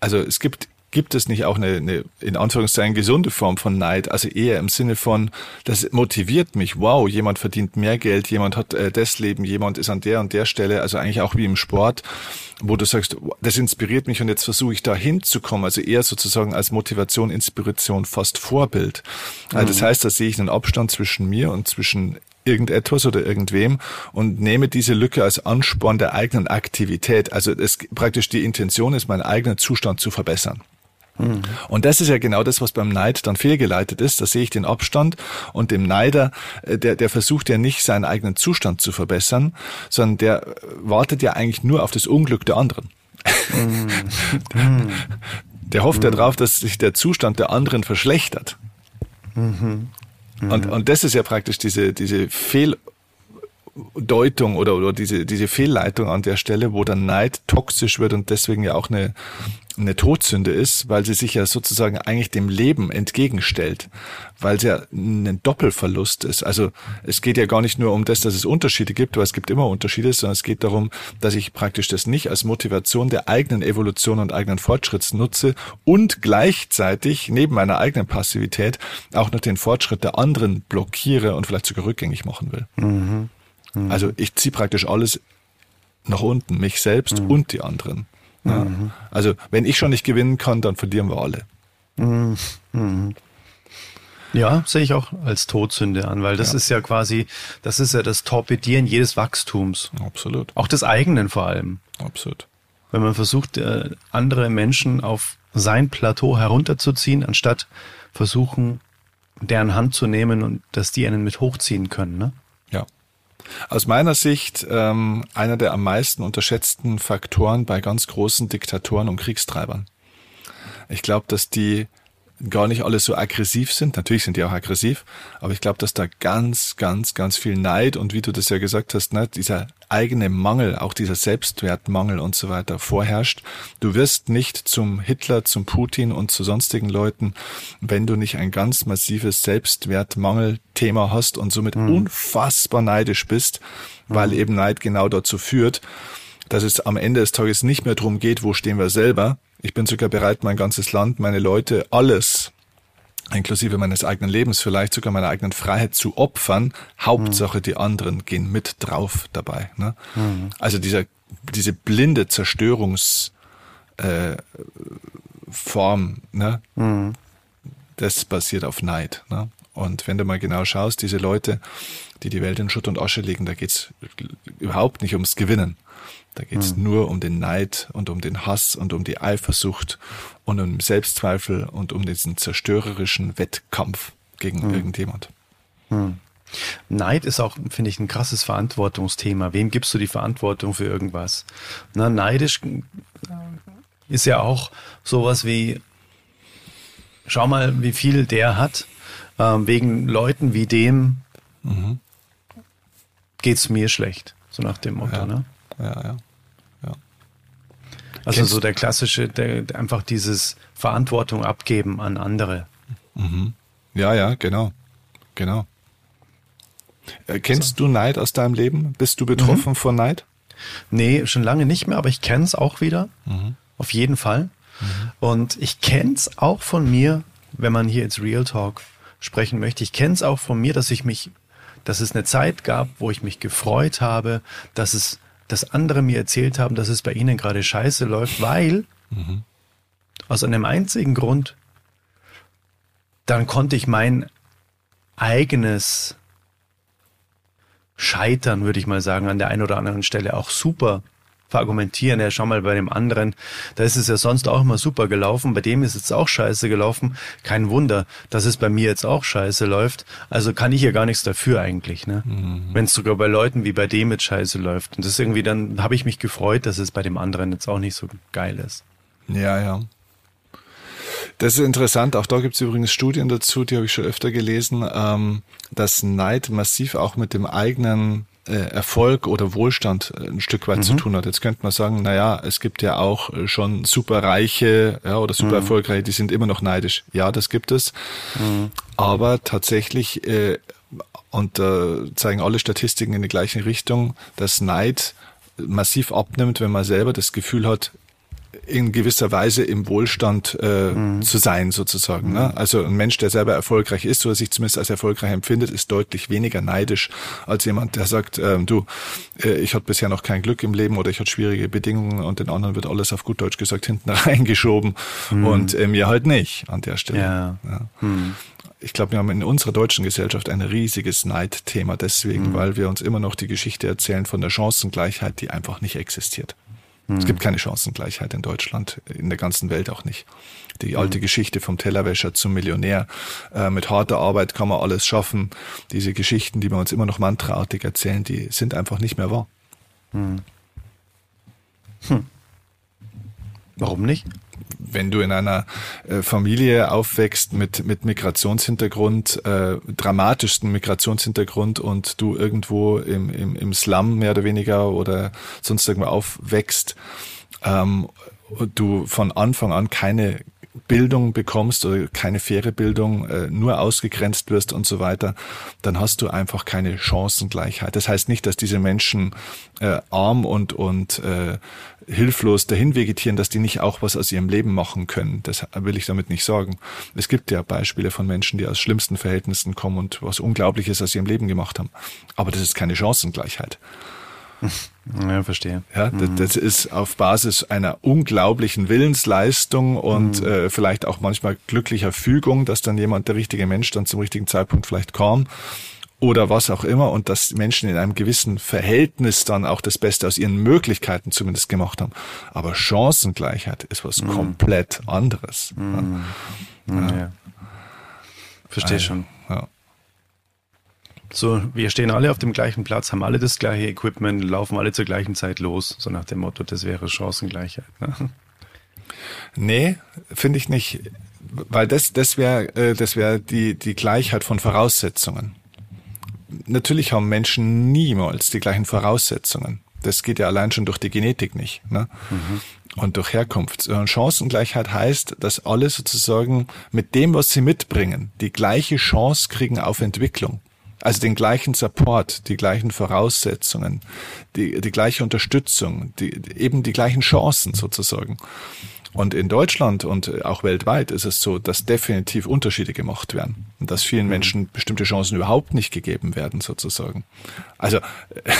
Speaker 3: also es gibt gibt es nicht auch eine, eine in Anführungszeichen gesunde Form von Neid? Also eher im Sinne von, das motiviert mich. Wow, jemand verdient mehr Geld, jemand hat äh, das Leben, jemand ist an der und der Stelle. Also eigentlich auch wie im Sport, wo du sagst, das inspiriert mich und jetzt versuche ich da hinzukommen. Also eher sozusagen als Motivation, Inspiration, fast Vorbild. Also das mhm. heißt, da sehe ich einen Abstand zwischen mir und zwischen irgendetwas oder irgendwem und nehme diese Lücke als Ansporn der eigenen Aktivität. Also es praktisch die Intention ist, meinen eigenen Zustand zu verbessern. Mhm. Und das ist ja genau das, was beim Neid dann fehlgeleitet ist. Da sehe ich den Abstand und dem Neider, äh, der, der versucht ja nicht, seinen eigenen Zustand zu verbessern, sondern der wartet ja eigentlich nur auf das Unglück der anderen. Mhm. der hofft ja darauf, dass sich der Zustand der anderen verschlechtert. Mhm. Und, und das ist ja praktisch diese, diese Fehl, Deutung oder, oder diese, diese Fehlleitung an der Stelle, wo der Neid toxisch wird und deswegen ja auch eine, eine Todsünde ist, weil sie sich ja sozusagen eigentlich dem Leben entgegenstellt, weil es ja ein Doppelverlust ist. Also es geht ja gar nicht nur um das, dass es Unterschiede gibt, weil es gibt immer Unterschiede, sondern es geht darum, dass ich praktisch das nicht als Motivation der eigenen Evolution und eigenen Fortschritts nutze und gleichzeitig neben meiner eigenen Passivität auch noch den Fortschritt der anderen blockiere und vielleicht sogar rückgängig machen will. Mhm. Mhm. Also ich ziehe praktisch alles nach unten, mich selbst mhm. und die anderen. Ja. Mhm. Also wenn ich schon nicht gewinnen kann, dann verlieren wir alle.
Speaker 1: Mhm. Mhm. Ja, sehe ich auch als Todsünde an, weil das ja. ist ja quasi, das ist ja das Torpedieren jedes Wachstums.
Speaker 3: Absolut.
Speaker 1: Auch des eigenen vor allem.
Speaker 3: Absolut.
Speaker 1: Wenn man versucht, äh, andere Menschen auf sein Plateau herunterzuziehen, anstatt versuchen, deren Hand zu nehmen und dass die einen mit hochziehen können, ne?
Speaker 3: Aus meiner Sicht ähm, einer der am meisten unterschätzten Faktoren bei ganz großen Diktatoren und Kriegstreibern. Ich glaube, dass die gar nicht alle so aggressiv sind. Natürlich sind die auch aggressiv, aber ich glaube, dass da ganz, ganz, ganz viel Neid und wie du das ja gesagt hast, ne, dieser eigene Mangel, auch dieser Selbstwertmangel und so weiter vorherrscht. Du wirst nicht zum Hitler, zum Putin und zu sonstigen Leuten, wenn du nicht ein ganz massives Selbstwertmangelthema hast und somit mhm. unfassbar neidisch bist, weil mhm. eben Neid genau dazu führt, dass es am Ende des Tages nicht mehr darum geht, wo stehen wir selber, ich bin sogar bereit, mein ganzes Land, meine Leute, alles, inklusive meines eigenen Lebens, vielleicht sogar meiner eigenen Freiheit zu opfern. Hauptsache, die anderen gehen mit drauf dabei. Ne? Mhm. Also dieser, diese blinde Zerstörungsform, äh, Form, ne? Mhm. das basiert auf Neid. Ne? Und wenn du mal genau schaust, diese Leute, die die Welt in Schutt und Asche legen, da geht's überhaupt nicht ums Gewinnen. Da geht es mhm. nur um den Neid und um den Hass und um die Eifersucht und um Selbstzweifel und um diesen zerstörerischen Wettkampf gegen mhm. irgendjemand.
Speaker 1: Mhm. Neid ist auch, finde ich, ein krasses Verantwortungsthema. Wem gibst du die Verantwortung für irgendwas? Na, neidisch ist ja auch sowas wie, schau mal, wie viel der hat, ähm, wegen Leuten wie dem mhm. geht's mir schlecht. So nach dem Motto,
Speaker 3: ja.
Speaker 1: ne?
Speaker 3: Ja. ja.
Speaker 1: Also Kennst so der klassische, der, einfach dieses Verantwortung abgeben an andere.
Speaker 3: Mhm. Ja, ja, genau. Genau. Äh, kennst du Neid aus deinem Leben? Bist du betroffen mhm. von Neid?
Speaker 1: Nee, schon lange nicht mehr, aber ich kenne es auch wieder. Mhm. Auf jeden Fall. Mhm. Und ich kenne es auch von mir, wenn man hier jetzt Real Talk sprechen möchte. Ich kenne es auch von mir, dass ich mich, dass es eine Zeit gab, wo ich mich gefreut habe, dass es, dass andere mir erzählt haben, dass es bei ihnen gerade scheiße läuft, weil mhm. aus einem einzigen Grund, dann konnte ich mein eigenes Scheitern, würde ich mal sagen, an der einen oder anderen Stelle auch super verargumentieren. Ja, schau mal bei dem anderen, da ist es ja sonst auch immer super gelaufen, bei dem ist es auch scheiße gelaufen. Kein Wunder, dass es bei mir jetzt auch scheiße läuft. Also kann ich ja gar nichts dafür eigentlich, ne? Mhm. Wenn es sogar bei Leuten wie bei dem jetzt scheiße läuft. Und das irgendwie dann habe ich mich gefreut, dass es bei dem anderen jetzt auch nicht so geil ist.
Speaker 3: Ja, ja. Das ist interessant. Auch da gibt es übrigens Studien dazu, die habe ich schon öfter gelesen, ähm, dass Neid massiv auch mit dem eigenen Erfolg oder Wohlstand äh, ein Stück weit mhm. zu tun hat. Jetzt könnte man sagen, na ja, es gibt ja auch äh, schon superreiche ja, oder super mhm. erfolgreiche, die sind immer noch neidisch. Ja, das gibt es. Mhm. Aber tatsächlich, äh, und äh, zeigen alle Statistiken in die gleiche Richtung, dass Neid massiv abnimmt, wenn man selber das Gefühl hat, in gewisser Weise im Wohlstand äh, mhm. zu sein, sozusagen. Ne? Mhm. Also ein Mensch, der selber erfolgreich ist oder sich zumindest als erfolgreich empfindet, ist deutlich weniger neidisch als jemand, der sagt, ähm, du, äh, ich hatte bisher noch kein Glück im Leben oder ich hatte schwierige Bedingungen und den anderen wird alles auf gut Deutsch gesagt hinten reingeschoben mhm. und äh, mir halt nicht an der Stelle.
Speaker 1: Ja. ja. Mhm
Speaker 3: ich glaube, wir haben in unserer deutschen Gesellschaft ein riesiges Neidthema deswegen, mhm. weil wir uns immer noch die Geschichte erzählen von der Chancengleichheit, die einfach nicht existiert. Mhm. Es gibt keine Chancengleichheit in Deutschland, in der ganzen Welt auch nicht. Die hm. alte mhm. Geschichte vom Tellerwäscher zum Millionär. Äh, mit harter Arbeit kann man alles schaffen. Diese Geschichten, die wir uns immer noch mantraartig erzählen, die sind einfach nicht mehr wahr.
Speaker 1: Hm. Hm. Warum nicht?
Speaker 3: Wenn du in einer äh, Familie aufwächst mit, mit Migrationshintergrund, äh, dramatischsten Migrationshintergrund und du irgendwo im, im, im Slum mehr oder weniger oder sonst irgendwo aufwächst, ähm, du von Anfang an keine Bildung bekommst oder keine faire Bildung, äh, nur ausgegrenzt wirst und so weiter, dann hast du einfach keine Chancengleichheit. Das heißt nicht, dass diese Menschen äh, arm und, und äh, hilflos dahin vegetieren, dass die nicht auch was aus ihrem Leben machen können. Das will ich damit nicht sagen. Es gibt ja Beispiele von Menschen, die aus schlimmsten Verhältnissen kommen und was Unglaubliches aus ihrem Leben gemacht haben. Aber das ist keine Chancengleichheit.
Speaker 1: Ja, verstehe.
Speaker 3: Ja, das, mhm. das ist auf Basis einer unglaublichen Willensleistung und mhm. äh, vielleicht auch manchmal glücklicher Fügung, dass dann jemand, der richtige Mensch, dann zum richtigen Zeitpunkt vielleicht kam oder was auch immer und dass Menschen in einem gewissen Verhältnis dann auch das Beste aus ihren Möglichkeiten zumindest gemacht haben. Aber Chancengleichheit ist was mhm. komplett anderes.
Speaker 1: Mhm. Ja. Ja. Verstehe also, schon. So, wir stehen alle auf dem gleichen Platz, haben alle das gleiche Equipment, laufen alle zur gleichen Zeit los, so nach dem Motto, das wäre Chancengleichheit. Ne?
Speaker 3: Nee, finde ich nicht. Weil das, das wäre äh, das wäre die, die Gleichheit von Voraussetzungen natürlich haben Menschen niemals die gleichen Voraussetzungen. Das geht ja allein schon durch die Genetik nicht. Ne? Mhm. Und durch Herkunft. Chancengleichheit heißt, dass alle sozusagen mit dem, was sie mitbringen, die gleiche Chance kriegen auf Entwicklung. Also den gleichen Support, die gleichen Voraussetzungen, die, die gleiche Unterstützung, die, eben die gleichen Chancen sozusagen. Und in Deutschland und auch weltweit ist es so, dass definitiv Unterschiede gemacht werden und dass vielen mhm. Menschen bestimmte Chancen überhaupt nicht gegeben werden, sozusagen. Also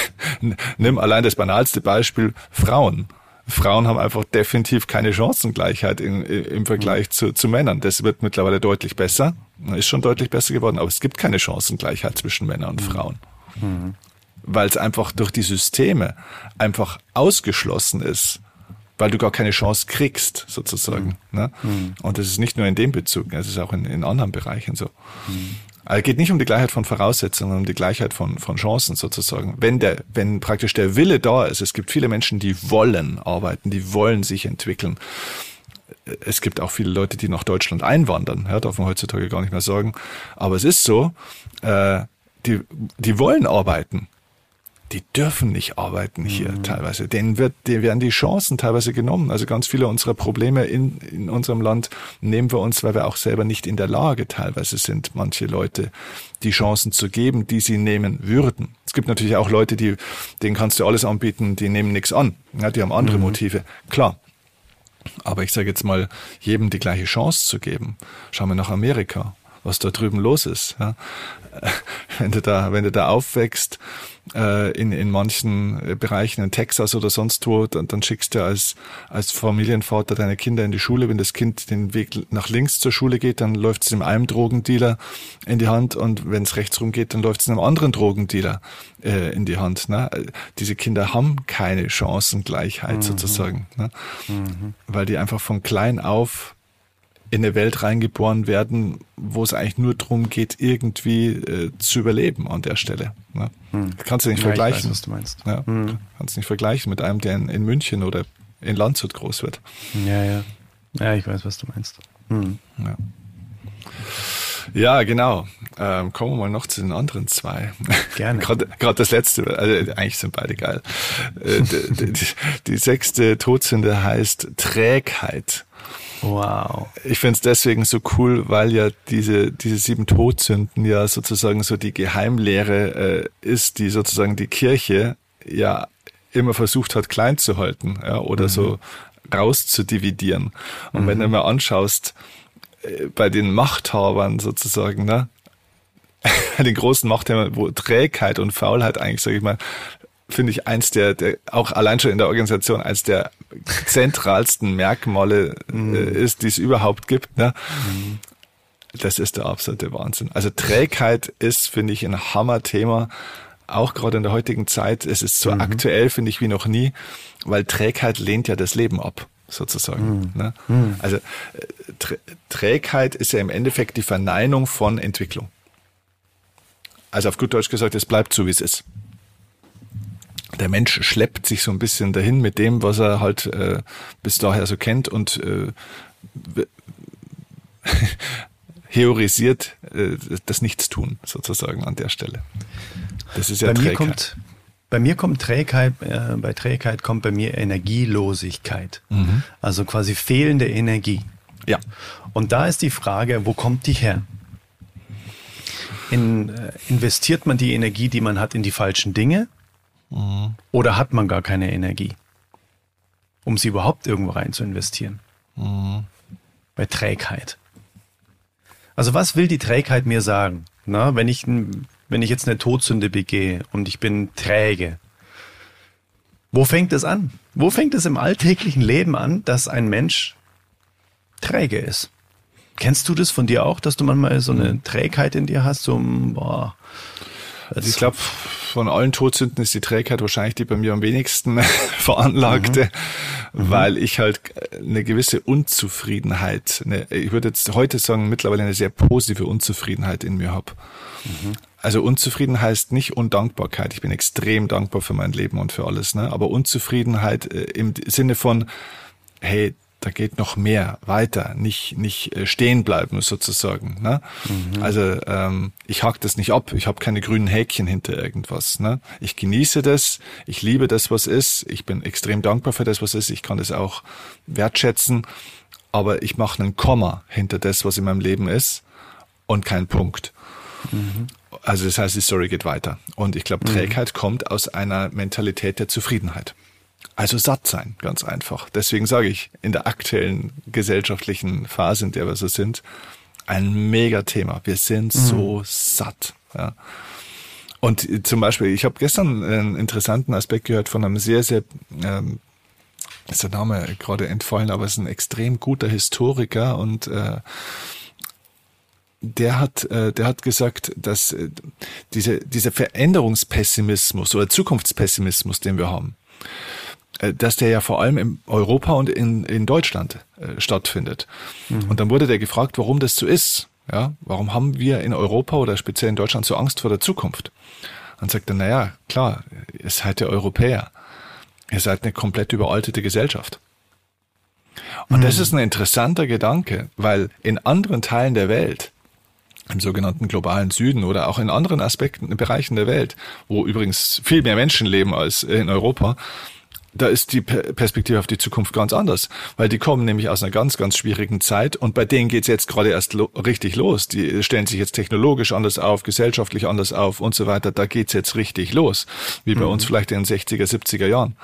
Speaker 3: nimm allein das banalste Beispiel Frauen. Frauen haben einfach definitiv keine Chancengleichheit in, im Vergleich zu, zu Männern. Das wird mittlerweile deutlich besser, ist schon deutlich besser geworden, aber es gibt keine Chancengleichheit zwischen Männern und mhm. Frauen. Mhm. Weil es einfach durch die Systeme einfach ausgeschlossen ist, weil du gar keine Chance kriegst, sozusagen. Mhm. Ne? Mhm. Und das ist nicht nur in dem Bezug, es ist auch in, in anderen Bereichen so. Mhm. Also es geht nicht um die Gleichheit von Voraussetzungen, sondern um die Gleichheit von, von Chancen sozusagen. Wenn der, wenn praktisch der Wille da ist, es gibt viele Menschen, die wollen arbeiten, die wollen sich entwickeln. Es gibt auch viele Leute, die nach Deutschland einwandern, ja, darf man heutzutage gar nicht mehr sagen. Aber es ist so, äh, die, die wollen arbeiten die dürfen nicht arbeiten hier mhm. teilweise. Denen wird, denen werden die Chancen teilweise genommen. Also ganz viele unserer Probleme in, in unserem Land nehmen wir uns, weil wir auch selber nicht in der Lage teilweise sind, manche Leute die Chancen zu geben, die sie nehmen würden. Es gibt natürlich auch Leute, die, denen kannst du alles anbieten, die nehmen nichts an. Ja, die haben andere mhm. Motive. Klar. Aber ich sage jetzt mal, jedem die gleiche Chance zu geben. Schauen wir nach Amerika, was da drüben los ist. Ja. Wenn du da, wenn du da aufwächst, äh, in, in manchen äh, Bereichen in Texas oder sonst wo, dann, dann schickst du als, als Familienvater deine Kinder in die Schule. Wenn das Kind den Weg nach links zur Schule geht, dann läuft es einem einem Drogendealer in die Hand und wenn es rechts rum geht, dann läuft es einem anderen Drogendealer äh, in die Hand. Ne? Diese Kinder haben keine Chancengleichheit mhm. sozusagen, ne? Mhm. weil die einfach von klein auf in eine Welt reingeboren werden, wo es eigentlich nur darum geht, irgendwie äh, zu überleben an der Stelle. Ne? Hm. Kannst du nicht ja, vergleichen. Weiß,
Speaker 1: was du meinst.
Speaker 3: Ja, hm. Kannst du nicht vergleichen mit einem, der in, in, München oder in Landshut groß wird.
Speaker 1: Ja, ja. Ja, ich weiß, was du meinst. Hm.
Speaker 3: Ja. Ja, genau. Ähm, kommen wir mal noch zu den anderen zwei.
Speaker 1: Gerne.
Speaker 3: Gerade das letzte, also eigentlich sind beide geil. Äh, die, die, die, sechste Todsünde heißt Trägheit.
Speaker 1: Wow.
Speaker 3: Ich finde es deswegen so cool, weil ja diese, diese sieben Todsünden ja sozusagen so die Geheimlehre äh, ist, die sozusagen die Kirche ja immer versucht hat, klein zu halten ja, oder mhm. so rauszudividieren. Und mhm. wenn du mal anschaust, äh, bei den Machthabern sozusagen, ne, den großen Machthabern, wo Trägheit und Faulheit eigentlich, sage ich mal, finde ich eins der, der, auch allein schon in der Organisation, eins der zentralsten Merkmale mhm. äh, ist, die es überhaupt gibt. Ne? Mhm. Das ist der absolute Wahnsinn. Also Trägheit ist, finde ich, ein Hammerthema. Auch gerade in der heutigen Zeit. Es ist so mhm. aktuell, finde ich, wie noch nie, weil Trägheit lehnt ja das Leben ab sozusagen. Mhm. Ne? Mhm. Also äh, Trägheit ist ja im Endeffekt die Verneinung von Entwicklung. Also auf gut Deutsch gesagt, es bleibt so, wie es ist der Mensch schleppt sich so ein bisschen dahin mit dem, was er halt äh, bis daher so kennt und äh, heorisiert äh, das Nichtstun sozusagen an der Stelle.
Speaker 1: Das ist ja bei Trägheit. Mir kommt, bei mir kommt Trägheit, äh, bei Trägheit kommt bei mir Energielosigkeit. Mhm. Also quasi fehlende Energie.
Speaker 3: Ja.
Speaker 1: Und da ist die Frage, wo kommt die her? In, äh, investiert man die Energie, die man hat, in die falschen Dinge? Mhm. Oder hat man gar keine Energie, um sie überhaupt irgendwo rein zu investieren? Mhm. Bei Trägheit. Also was will die Trägheit mir sagen? Na, wenn ich, wenn ich jetzt eine Todsünde begehe und ich bin träge, wo fängt es an? Wo fängt es im alltäglichen Leben an, dass ein Mensch träge ist? Kennst du das von dir auch, dass du manchmal so eine Trägheit in dir hast, so, boah,
Speaker 3: also ich glaube, von allen Todsünden ist die Trägheit wahrscheinlich die bei mir am wenigsten veranlagte, mhm. mhm. weil ich halt eine gewisse Unzufriedenheit, eine, ich würde jetzt heute sagen, mittlerweile eine sehr positive Unzufriedenheit in mir habe. Mhm. Also Unzufrieden heißt nicht Undankbarkeit. Ich bin extrem dankbar für mein Leben und für alles, ne? Aber Unzufriedenheit äh, im Sinne von, hey, da geht noch mehr weiter, nicht nicht äh, stehen bleiben sozusagen. Ne? Mhm. Also ähm, ich hack das nicht ab, ich habe keine grünen Häkchen hinter irgendwas. Ne? Ich genieße das, ich liebe das, was ist, ich bin extrem dankbar für das, was ist, ich kann das auch wertschätzen, aber ich mache einen Komma hinter das, was in meinem Leben ist und keinen Punkt. Mhm. Also das heißt, die Story geht weiter. Und ich glaube, mhm. Trägheit mhm. kommt aus einer Mentalität der Zufriedenheit. Also satt sein, ganz einfach. Deswegen sage ich, in der aktuellen gesellschaftlichen Phase, in der wir so sind, ein Megathema. Wir sind mhm. so satt. Ja. Und zum Beispiel, ich habe gestern einen interessanten Aspekt gehört von einem sehr, sehr, ähm, ist der Name gerade entfallen, aber ist ein extrem guter Historiker und äh, der hat, äh, der hat gesagt, dass äh, diese, dieser Veränderungspessimismus oder Zukunftspessimismus, den wir haben, dass der ja vor allem in Europa und in, in Deutschland äh, stattfindet. Mhm. Und dann wurde der gefragt, warum das so ist. Ja, warum haben wir in Europa oder speziell in Deutschland so Angst vor der Zukunft? Dann sagt er, naja, klar, ihr seid ja Europäer. Ihr seid eine komplett überaltete Gesellschaft. Und mhm. das ist ein interessanter Gedanke, weil in anderen Teilen der Welt im sogenannten globalen Süden oder auch in anderen Aspekten, Bereichen der Welt, wo übrigens viel mehr Menschen leben als in Europa, da ist die Perspektive auf die Zukunft ganz anders, weil die kommen nämlich aus einer ganz, ganz schwierigen Zeit und bei denen geht's jetzt gerade erst lo richtig los. Die stellen sich jetzt technologisch anders auf, gesellschaftlich anders auf und so weiter. Da geht's jetzt richtig los, wie bei mhm. uns vielleicht in den 60er, 70er Jahren.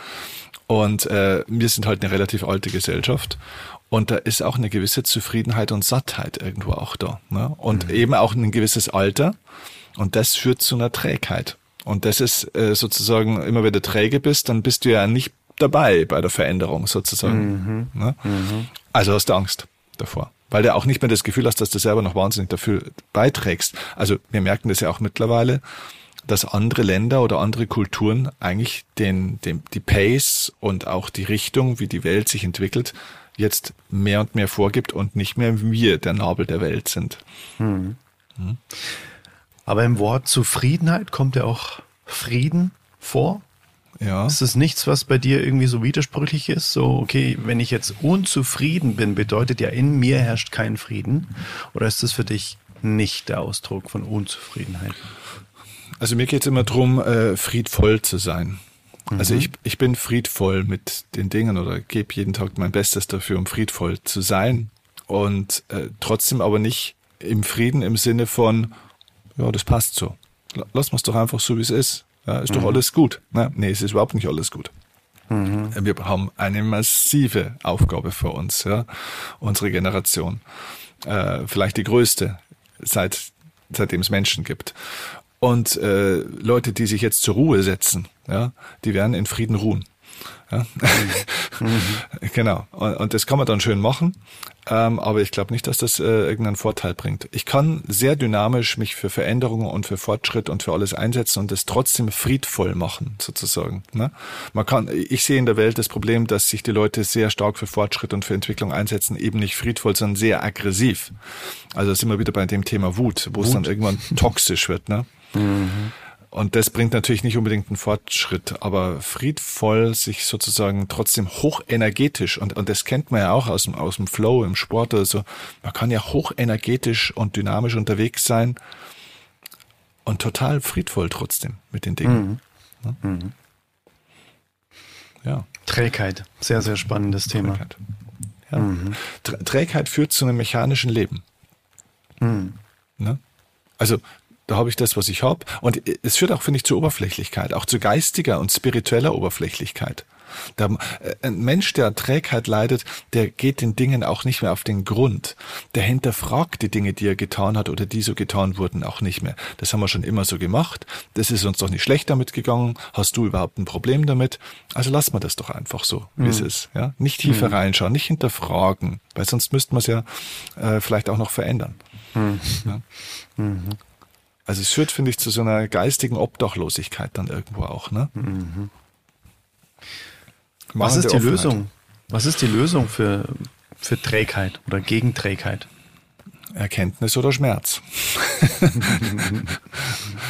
Speaker 3: Und äh, wir sind halt eine relativ alte Gesellschaft und da ist auch eine gewisse Zufriedenheit und Sattheit irgendwo auch da. Ne? Und mhm. eben auch ein gewisses Alter. Und das führt zu einer Trägheit. Und das ist äh, sozusagen, immer wenn du träge bist, dann bist du ja nicht dabei bei der Veränderung sozusagen. Mhm. Ne? Mhm. Also hast du Angst davor. Weil du auch nicht mehr das Gefühl hast, dass du selber noch wahnsinnig dafür beiträgst. Also wir merken das ja auch mittlerweile, dass andere Länder oder andere Kulturen eigentlich den, den, die Pace und auch die Richtung, wie die Welt sich entwickelt, jetzt mehr und mehr vorgibt und nicht mehr wir der Nabel der Welt sind. Hm.
Speaker 1: Hm. Aber im Wort Zufriedenheit kommt ja auch Frieden vor. Ja. Ist das nichts, was bei dir irgendwie so widersprüchlich ist? So, okay, wenn ich jetzt unzufrieden bin, bedeutet ja in mir herrscht kein Frieden. Oder ist das für dich nicht der Ausdruck von Unzufriedenheit?
Speaker 3: Also mir geht es immer darum, äh, friedvoll zu sein. Also mhm. ich, ich bin friedvoll mit den Dingen oder gebe jeden Tag mein Bestes dafür, um friedvoll zu sein. Und äh, trotzdem aber nicht im Frieden im Sinne von, ja, das passt so. Lass uns doch einfach so, wie es ist. Ja, ist mhm. doch alles gut. Na, nee, es ist überhaupt nicht alles gut. Mhm. Wir haben eine massive Aufgabe vor uns, ja, unsere Generation. Äh, vielleicht die größte, seit, seitdem es Menschen gibt. Und äh, Leute, die sich jetzt zur Ruhe setzen, ja, die werden in Frieden ruhen. Ja? Mhm. genau. Und, und, das kann man dann schön machen. Ähm, aber ich glaube nicht, dass das äh, irgendeinen Vorteil bringt. Ich kann sehr dynamisch mich für Veränderungen und für Fortschritt und für alles einsetzen und das trotzdem friedvoll machen, sozusagen. Ne? Man kann, ich sehe in der Welt das Problem, dass sich die Leute sehr stark für Fortschritt und für Entwicklung einsetzen, eben nicht friedvoll, sondern sehr aggressiv. Also sind wir wieder bei dem Thema Wut, wo Wut. es dann irgendwann toxisch wird. Ne? Mhm. Und das bringt natürlich nicht unbedingt einen Fortschritt, aber friedvoll, sich sozusagen trotzdem hochenergetisch, und, und das kennt man ja auch aus dem, aus dem Flow im Sport oder so, man kann ja hochenergetisch und dynamisch unterwegs sein und total friedvoll trotzdem mit den Dingen. Mhm. Ja? Mhm.
Speaker 1: ja. Trägheit, sehr, sehr spannendes Thema. Trägheit.
Speaker 3: Ja. Mhm. Trägheit führt zu einem mechanischen Leben. Mhm. Ne? Also da habe ich das, was ich habe. Und es führt auch, finde ich, zur Oberflächlichkeit, auch zu geistiger und spiritueller Oberflächlichkeit. Der, äh, ein Mensch, der Trägheit leidet, der geht den Dingen auch nicht mehr auf den Grund. Der hinterfragt die Dinge, die er getan hat oder die so getan wurden, auch nicht mehr. Das haben wir schon immer so gemacht. Das ist uns doch nicht schlecht damit gegangen. Hast du überhaupt ein Problem damit? Also lass mal das doch einfach so, wie mhm. es ist. Ja? Nicht tiefer mhm. reinschauen, nicht hinterfragen, weil sonst müssten wir es ja äh, vielleicht auch noch verändern. Mhm. Ja? Also es führt, finde ich, zu so einer geistigen Obdachlosigkeit dann irgendwo auch. Ne? Mhm.
Speaker 1: Was ist die Offenheit. Lösung? Was ist die Lösung für, für Trägheit oder gegen Trägheit?
Speaker 3: Erkenntnis oder Schmerz.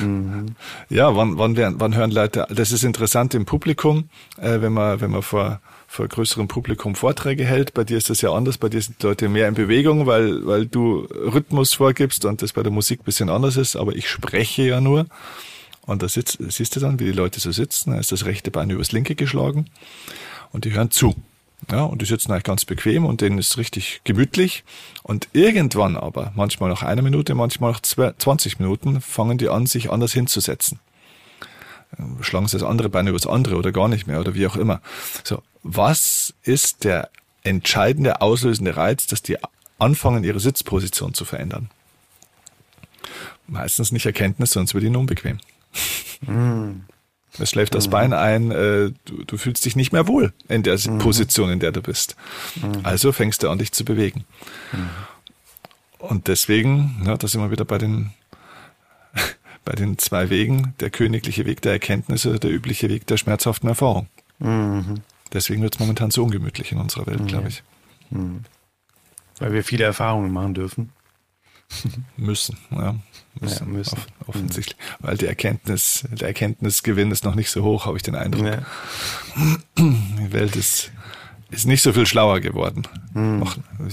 Speaker 3: mhm. Ja, wann, wann, wann hören Leute, das ist interessant im Publikum, äh, wenn man, wenn man vor vor größerem Publikum Vorträge hält. Bei dir ist das ja anders. Bei dir sind die Leute mehr in Bewegung, weil, weil du Rhythmus vorgibst und das bei der Musik bisschen anders ist. Aber ich spreche ja nur. Und da sitzt, siehst du dann, wie die Leute so sitzen. Da ist das rechte Bein übers linke geschlagen. Und die hören zu. Ja, und die sitzen eigentlich ganz bequem und denen ist richtig gemütlich. Und irgendwann aber, manchmal nach einer Minute, manchmal nach 20 Minuten, fangen die an, sich anders hinzusetzen schlagen sie das andere Bein übers andere oder gar nicht mehr oder wie auch immer. So, was ist der entscheidende auslösende Reiz, dass die anfangen, ihre Sitzposition zu verändern? Meistens nicht Erkenntnis, sonst wird ihnen unbequem. Mm. Es schläft das mm. Bein ein, äh, du, du, fühlst dich nicht mehr wohl in der mm. Position, in der du bist. Mm. Also fängst du an, dich zu bewegen. Mm. Und deswegen, ja, da sind wir wieder bei den bei den zwei Wegen, der königliche Weg der Erkenntnisse, der übliche Weg der schmerzhaften Erfahrung. Mhm. Deswegen wird es momentan so ungemütlich in unserer Welt, glaube ich. Mhm.
Speaker 1: Weil wir viele Erfahrungen machen dürfen.
Speaker 3: müssen, ja. Müssen, ja, müssen. Off offensichtlich. Mhm. Weil die Erkenntnis, der Erkenntnisgewinn ist noch nicht so hoch, habe ich den Eindruck. Ja. Die Welt ist, ist nicht so viel schlauer geworden. Mhm.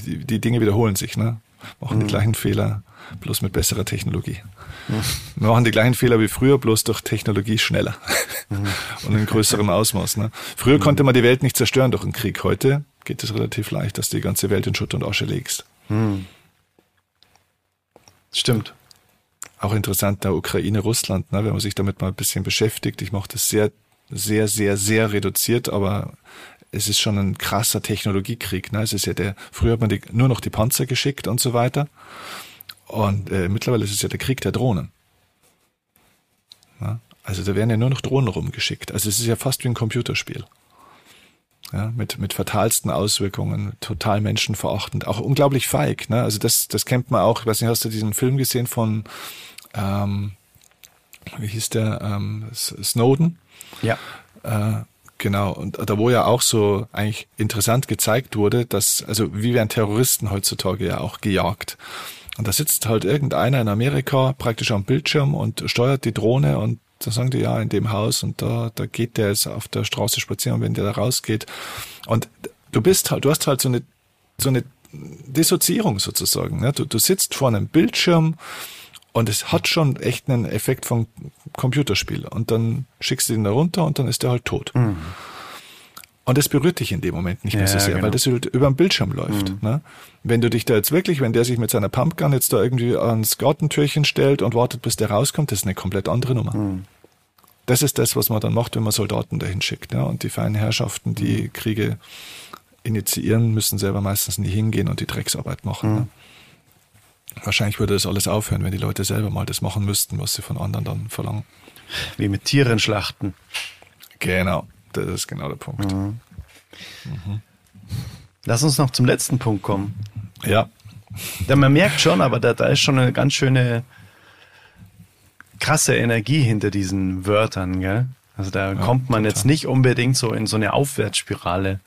Speaker 3: Die, die Dinge wiederholen sich, ne? Machen mhm. die gleichen Fehler, bloß mit besserer Technologie. Mhm. Wir machen die gleichen Fehler wie früher, bloß durch Technologie schneller mhm. und in größerem Ausmaß. Ne? Früher mhm. konnte man die Welt nicht zerstören durch einen Krieg. Heute geht es relativ leicht, dass du die ganze Welt in Schutt und Asche legst. Mhm.
Speaker 1: Stimmt.
Speaker 3: Auch interessant, der Ukraine, Russland, ne, wenn man sich damit mal ein bisschen beschäftigt. Ich mache das sehr, sehr, sehr, sehr reduziert, aber es ist schon ein krasser Technologiekrieg. Ne? Es ist ja der, früher hat man die, nur noch die Panzer geschickt und so weiter. Und äh, mittlerweile ist es ja der Krieg der Drohnen. Ja? Also da werden ja nur noch Drohnen rumgeschickt. Also es ist ja fast wie ein Computerspiel. Ja, mit, mit fatalsten Auswirkungen, total menschenverachtend, auch unglaublich feig. Ne? Also das, das kennt man auch. Ich weiß nicht, hast du diesen Film gesehen von, ähm, wie hieß der, ähm, Snowden?
Speaker 1: Ja.
Speaker 3: Äh, Genau, und da wo ja auch so eigentlich interessant gezeigt wurde, dass, also wie werden Terroristen heutzutage ja auch gejagt. Und da sitzt halt irgendeiner in Amerika praktisch am Bildschirm und steuert die Drohne und da sagen die ja in dem Haus und da, da geht der jetzt auf der Straße spazieren, wenn der da rausgeht. Und du bist halt, du hast halt so eine, so eine Dissoziierung sozusagen. Ne? Du, du sitzt vor einem Bildschirm und es hat schon echt einen Effekt von Computerspiel. Und dann schickst du ihn da runter und dann ist er halt tot. Mhm. Und das berührt dich in dem Moment nicht mehr so sehr, genau. weil das halt über den Bildschirm läuft. Mhm. Ne? Wenn du dich da jetzt wirklich, wenn der sich mit seiner Pumpgun jetzt da irgendwie ans Gartentürchen stellt und wartet, bis der rauskommt, das ist eine komplett andere Nummer. Mhm. Das ist das, was man dann macht, wenn man Soldaten dahin schickt. Ja? Und die feinen Herrschaften, die mhm. Kriege initiieren, müssen selber meistens nie hingehen und die Drecksarbeit machen. Ne? Wahrscheinlich würde das alles aufhören, wenn die Leute selber mal das machen müssten, was sie von anderen dann verlangen.
Speaker 1: Wie mit Tieren schlachten.
Speaker 3: Genau, das ist genau der Punkt. Mhm.
Speaker 1: Mhm. Lass uns noch zum letzten Punkt kommen.
Speaker 3: Ja.
Speaker 1: ja man merkt schon, aber da, da ist schon eine ganz schöne krasse Energie hinter diesen Wörtern, gell? Also da ja, kommt man total. jetzt nicht unbedingt so in so eine Aufwärtsspirale,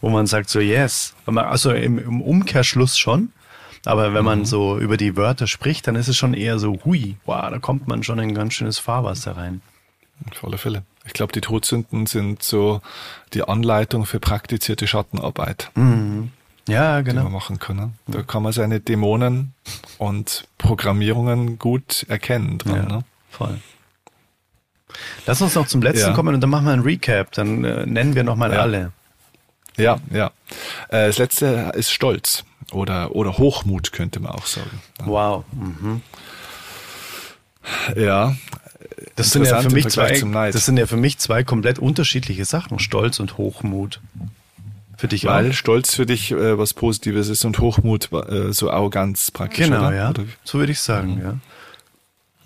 Speaker 1: wo man sagt so yes. Also im, im Umkehrschluss schon, aber wenn man mhm. so über die Wörter spricht, dann ist es schon eher so, hui, wow, da kommt man schon in ein ganz schönes Fahrwasser rein.
Speaker 3: Auf alle Fälle. Ich glaube, die Todsünden sind so die Anleitung für praktizierte Schattenarbeit.
Speaker 1: Mhm. Ja, genau.
Speaker 3: Die man machen kann. Da kann man seine Dämonen und Programmierungen gut erkennen dran. Ja, ne?
Speaker 1: Voll. Lass uns noch zum letzten ja. kommen und dann machen wir ein Recap. Dann äh, nennen wir nochmal ja. alle.
Speaker 3: Ja, ja. Äh, das letzte ist Stolz oder, oder Hochmut, könnte man auch sagen.
Speaker 1: Wow. Mhm.
Speaker 3: Ja.
Speaker 1: Das sind ja für mich zwei, das sind ja für mich zwei komplett unterschiedliche Sachen, Stolz und Hochmut.
Speaker 3: Für dich Weil auch? Stolz für dich äh, was Positives ist und Hochmut äh, so Arroganz praktisch.
Speaker 1: Genau,
Speaker 3: oder?
Speaker 1: ja. Oder? So würde ich sagen, mhm. ja.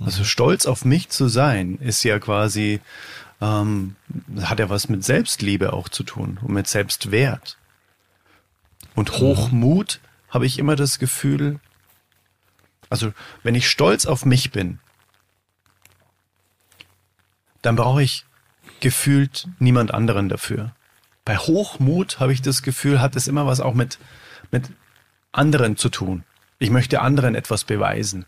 Speaker 1: Also stolz auf mich zu sein, ist ja quasi, ähm, hat ja was mit Selbstliebe auch zu tun und mit Selbstwert. Und mhm. Hochmut habe ich immer das Gefühl, also wenn ich stolz auf mich bin, dann brauche ich gefühlt niemand anderen dafür. Bei Hochmut habe ich das Gefühl, hat es immer was auch mit, mit anderen zu tun. Ich möchte anderen etwas beweisen.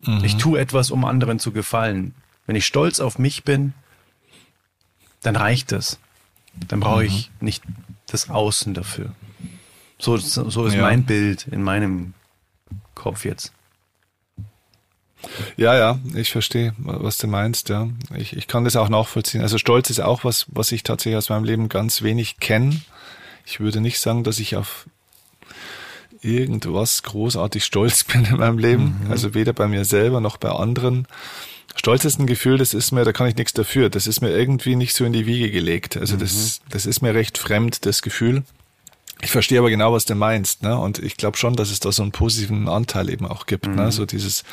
Speaker 1: Mhm. Ich tue etwas, um anderen zu gefallen. Wenn ich stolz auf mich bin, dann reicht es. Dann brauche mhm. ich nicht das Außen dafür. So, so ist ja. mein Bild in meinem Kopf jetzt.
Speaker 3: Ja, ja, ich verstehe, was du meinst, ja. Ich, ich kann das auch nachvollziehen. Also Stolz ist auch was, was ich tatsächlich aus meinem Leben ganz wenig kenne. Ich würde nicht sagen, dass ich auf irgendwas großartig stolz bin in meinem Leben. Mhm. Also weder bei mir selber noch bei anderen. Stolz ist ein Gefühl, das ist mir, da kann ich nichts dafür. Das ist mir irgendwie nicht so in die Wiege gelegt. Also mhm. das, das ist mir recht fremd, das Gefühl. Ich verstehe aber genau, was du meinst, ne? Und ich glaube schon, dass es da so einen positiven Anteil eben auch gibt, ne? mhm. ne? So dieses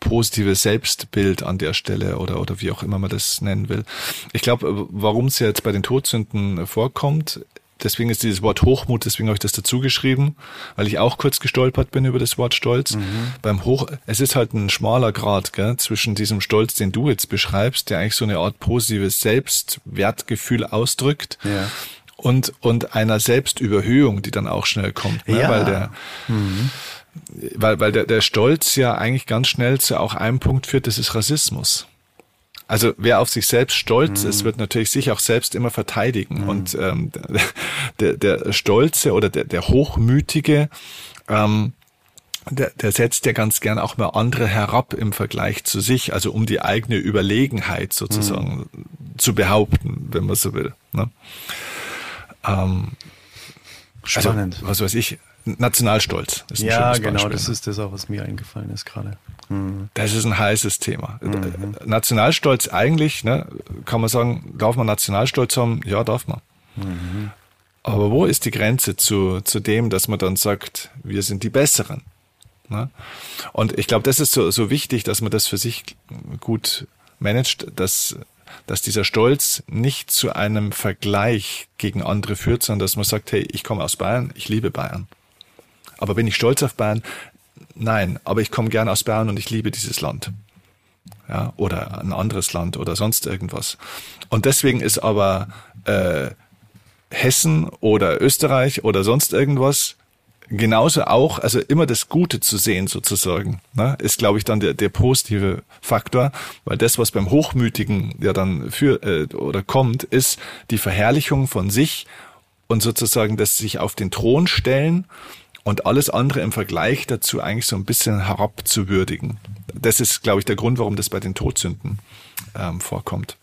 Speaker 3: positive Selbstbild an der Stelle oder, oder wie auch immer man das nennen will. Ich glaube, warum es jetzt bei den Todsünden vorkommt, deswegen ist dieses Wort Hochmut, deswegen habe ich das dazu geschrieben, weil ich auch kurz gestolpert bin über das Wort Stolz. Mhm. Beim Hoch, es ist halt ein schmaler Grad gell, zwischen diesem Stolz, den du jetzt beschreibst, der eigentlich so eine Art positives Selbstwertgefühl ausdrückt. Ja. Und, und einer Selbstüberhöhung, die dann auch schnell kommt, ne? ja. weil der, mhm. weil, weil der, der Stolz ja eigentlich ganz schnell zu auch einem Punkt führt, das ist Rassismus. Also wer auf sich selbst stolz mhm. ist, wird natürlich sich auch selbst immer verteidigen. Mhm. Und ähm, der, der Stolze oder der, der Hochmütige, ähm, der, der setzt ja ganz gern auch mal andere herab im Vergleich zu sich, also um die eigene Überlegenheit sozusagen mhm. zu behaupten, wenn man so will. Ne? Ähm, also, Spannend. Also, was weiß ich, Nationalstolz.
Speaker 1: Ist ja, genau, das ist das auch, was mir eingefallen ist gerade.
Speaker 3: Mhm. Das ist ein heißes Thema. Mhm. Nationalstolz eigentlich, ne, kann man sagen, darf man Nationalstolz haben? Ja, darf man. Mhm. Aber wo ist die Grenze zu, zu dem, dass man dann sagt, wir sind die Besseren? Ne? Und ich glaube, das ist so, so wichtig, dass man das für sich gut managt, dass dass dieser Stolz nicht zu einem Vergleich gegen andere führt, sondern dass man sagt, hey, ich komme aus Bayern, ich liebe Bayern. Aber bin ich stolz auf Bayern? Nein, aber ich komme gern aus Bayern und ich liebe dieses Land. Ja, oder ein anderes Land oder sonst irgendwas. Und deswegen ist aber äh, Hessen oder Österreich oder sonst irgendwas genauso auch, also immer das Gute zu sehen sozusagen, ne, ist, glaube ich, dann der, der positive Faktor, weil das, was beim Hochmütigen ja dann für äh, oder kommt, ist die Verherrlichung von sich und sozusagen das sich auf den Thron stellen und alles andere im Vergleich dazu eigentlich so ein bisschen herabzuwürdigen. Das ist, glaube ich, der Grund, warum das bei den Todsünden ähm, vorkommt.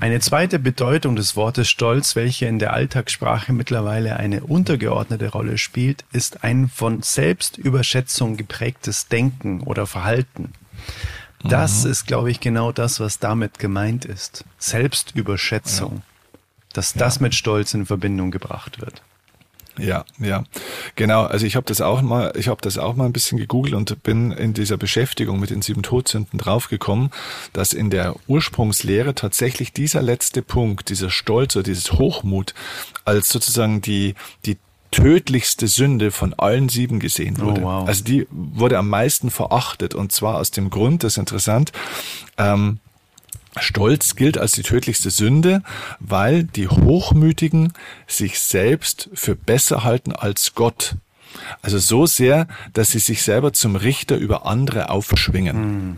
Speaker 1: Eine zweite Bedeutung des Wortes Stolz, welche in der Alltagssprache mittlerweile eine untergeordnete Rolle spielt, ist ein von Selbstüberschätzung geprägtes Denken oder Verhalten. Das mhm. ist, glaube ich, genau das, was damit gemeint ist. Selbstüberschätzung. Ja. Dass das ja. mit Stolz in Verbindung gebracht wird.
Speaker 3: Ja, ja, genau. Also ich habe das auch mal, ich habe das auch mal ein bisschen gegoogelt und bin in dieser Beschäftigung mit den sieben Todsünden draufgekommen, dass in der Ursprungslehre tatsächlich dieser letzte Punkt, dieser Stolz oder dieses Hochmut als sozusagen die die tödlichste Sünde von allen sieben gesehen oh, wurde. Oh, wow. Also die wurde am meisten verachtet und zwar aus dem Grund, das ist interessant. Ähm, Stolz gilt als die tödlichste Sünde, weil die Hochmütigen sich selbst für besser halten als Gott. Also so sehr, dass sie sich selber zum Richter über andere aufschwingen. Hm.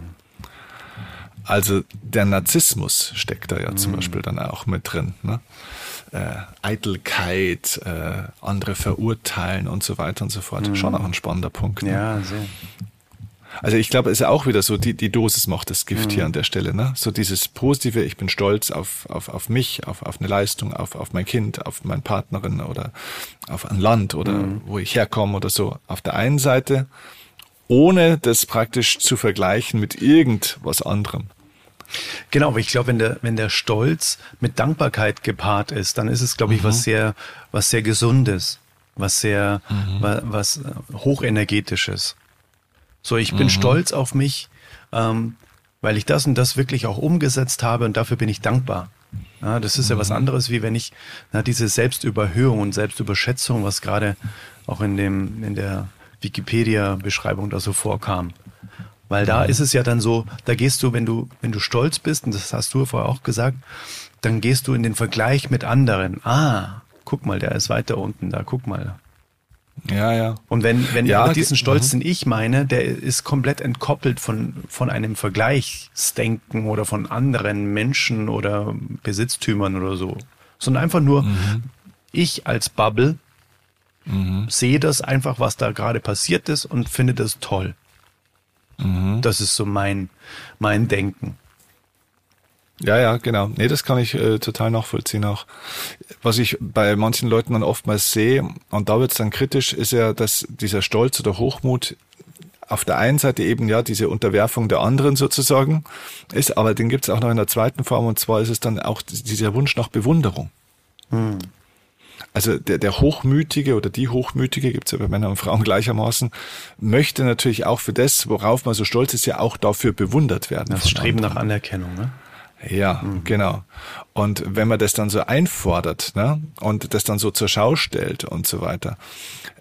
Speaker 3: Also der Narzissmus steckt da ja hm. zum Beispiel dann auch mit drin. Ne? Äh, Eitelkeit, äh, andere verurteilen und so weiter und so fort. Hm. Schon auch ein spannender Punkt.
Speaker 1: Ne? Ja, sehr.
Speaker 3: Also ich glaube, es ist ja auch wieder so, die, die Dosis macht das Gift mhm. hier an der Stelle. Ne? So dieses Positive, ich bin stolz auf, auf, auf mich, auf, auf eine Leistung, auf, auf mein Kind, auf meine Partnerin oder auf ein Land oder mhm. wo ich herkomme oder so. Auf der einen Seite, ohne das praktisch zu vergleichen mit irgendwas anderem.
Speaker 1: Genau, aber ich glaube, wenn der, wenn der Stolz mit Dankbarkeit gepaart ist, dann ist es, glaube ich, mhm. was sehr, was sehr Gesundes, was sehr, mhm. was, was Hochenergetisches. So, ich bin mhm. stolz auf mich, ähm, weil ich das und das wirklich auch umgesetzt habe und dafür bin ich dankbar. Ja, das ist mhm. ja was mhm. anderes, wie wenn ich na, diese Selbstüberhöhung und Selbstüberschätzung, was gerade auch in dem in der Wikipedia-Beschreibung da so vorkam. Weil da mhm. ist es ja dann so, da gehst du, wenn du, wenn du stolz bist, und das hast du vorher auch gesagt, dann gehst du in den Vergleich mit anderen. Ah, guck mal, der ist weiter unten da, guck mal.
Speaker 3: Ja, ja.
Speaker 1: Und wenn, wenn ja, diesen Stolz, mhm. den ich meine, der ist komplett entkoppelt von, von einem Vergleichsdenken oder von anderen Menschen oder Besitztümern oder so. Sondern einfach nur, mhm. ich als Bubble mhm. sehe das einfach, was da gerade passiert ist und finde das toll. Mhm. Das ist so mein, mein Denken.
Speaker 3: Ja, ja, genau. Nee, das kann ich äh, total nachvollziehen auch. Was ich bei manchen Leuten dann oftmals sehe, und da wird es dann kritisch, ist ja, dass dieser Stolz oder Hochmut auf der einen Seite eben ja diese Unterwerfung der anderen sozusagen ist, aber den gibt es auch noch in der zweiten Form, und zwar ist es dann auch dieser Wunsch nach Bewunderung. Hm. Also der, der Hochmütige oder die Hochmütige, gibt's ja bei Männern und Frauen gleichermaßen, möchte natürlich auch für das, worauf man so stolz ist, ja auch dafür bewundert werden.
Speaker 1: Das Streben nach Anerkennung, ne?
Speaker 3: Ja, mhm. genau. Und wenn man das dann so einfordert ne, und das dann so zur Schau stellt und so weiter.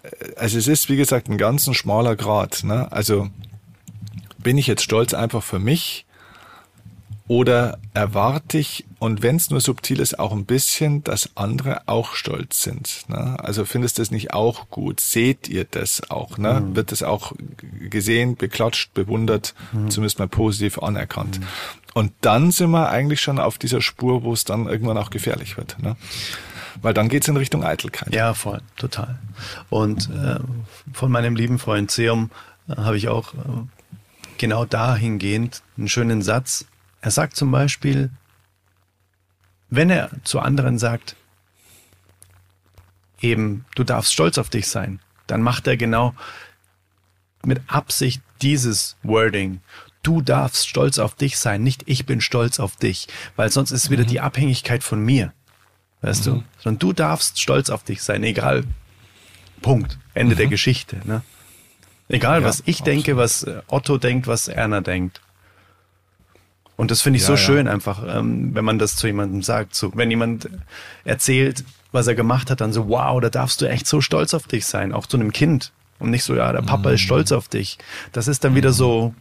Speaker 3: Äh, also es ist, wie gesagt, ein ganz ein schmaler Grad. Ne? Also bin ich jetzt stolz einfach für mich Oder erwarte ich, und wenn es nur subtil ist, auch ein bisschen, dass andere auch stolz sind? Ne? Also findest du das nicht auch gut? Seht ihr das auch? Ne? Mhm. Wird das auch gesehen, beklatscht, bewundert, mhm. zumindest mal positiv anerkannt? Mhm. Und dann sind wir eigentlich schon auf dieser Spur, wo es dann irgendwann auch gefährlich wird. Ne? Weil dann geht's in Richtung Eitelkeit.
Speaker 1: Ja, voll, total. Und äh, von meinem lieben Freund Seum äh, habe ich auch äh, genau dahingehend einen schönen Satz, er sagt zum Beispiel, wenn er zu anderen sagt, eben, du darfst stolz auf dich sein, dann macht er genau mit Absicht dieses Wording. Du darfst stolz auf dich sein, nicht ich bin stolz auf dich, weil sonst ist wieder mhm. die Abhängigkeit von mir. Weißt mhm. du? Sondern du darfst stolz auf dich sein, egal. Punkt. Ende mhm. der Geschichte. Ne? Egal, ja, was ich absolut. denke, was Otto denkt, was Erna denkt. Und das finde ich ja, so ja. schön einfach, ähm, wenn man das zu jemandem sagt. So, wenn jemand erzählt, was er gemacht hat, dann so, wow, da darfst du echt so stolz auf dich sein, auch zu einem Kind. Und nicht so, ja, der Papa mhm. ist stolz auf dich. Das ist dann wieder so,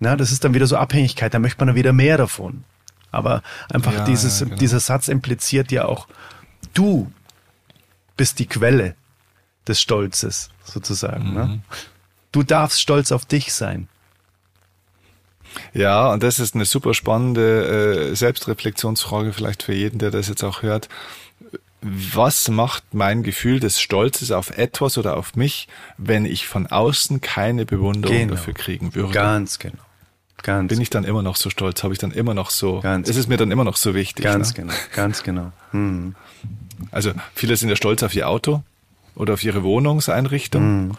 Speaker 1: na, das ist dann wieder so Abhängigkeit, da möchte man dann wieder mehr davon. Aber einfach ja, dieses, genau. dieser Satz impliziert ja auch, du bist die Quelle des Stolzes, sozusagen. Ne? Mhm. Ne? Du darfst stolz auf dich sein.
Speaker 3: Ja, und das ist eine super spannende äh, Selbstreflexionsfrage vielleicht für jeden, der das jetzt auch hört. Was macht mein Gefühl des Stolzes auf etwas oder auf mich, wenn ich von außen keine Bewunderung genau. dafür kriegen würde?
Speaker 1: Ganz genau.
Speaker 3: Ganz Bin ich dann immer noch so stolz? Habe ich dann immer noch so? Ganz ist es mir dann immer noch so wichtig?
Speaker 1: Ganz ne? genau. Ganz genau. Hm.
Speaker 3: Also viele sind ja stolz auf ihr Auto oder auf ihre Wohnungseinrichtung. Hm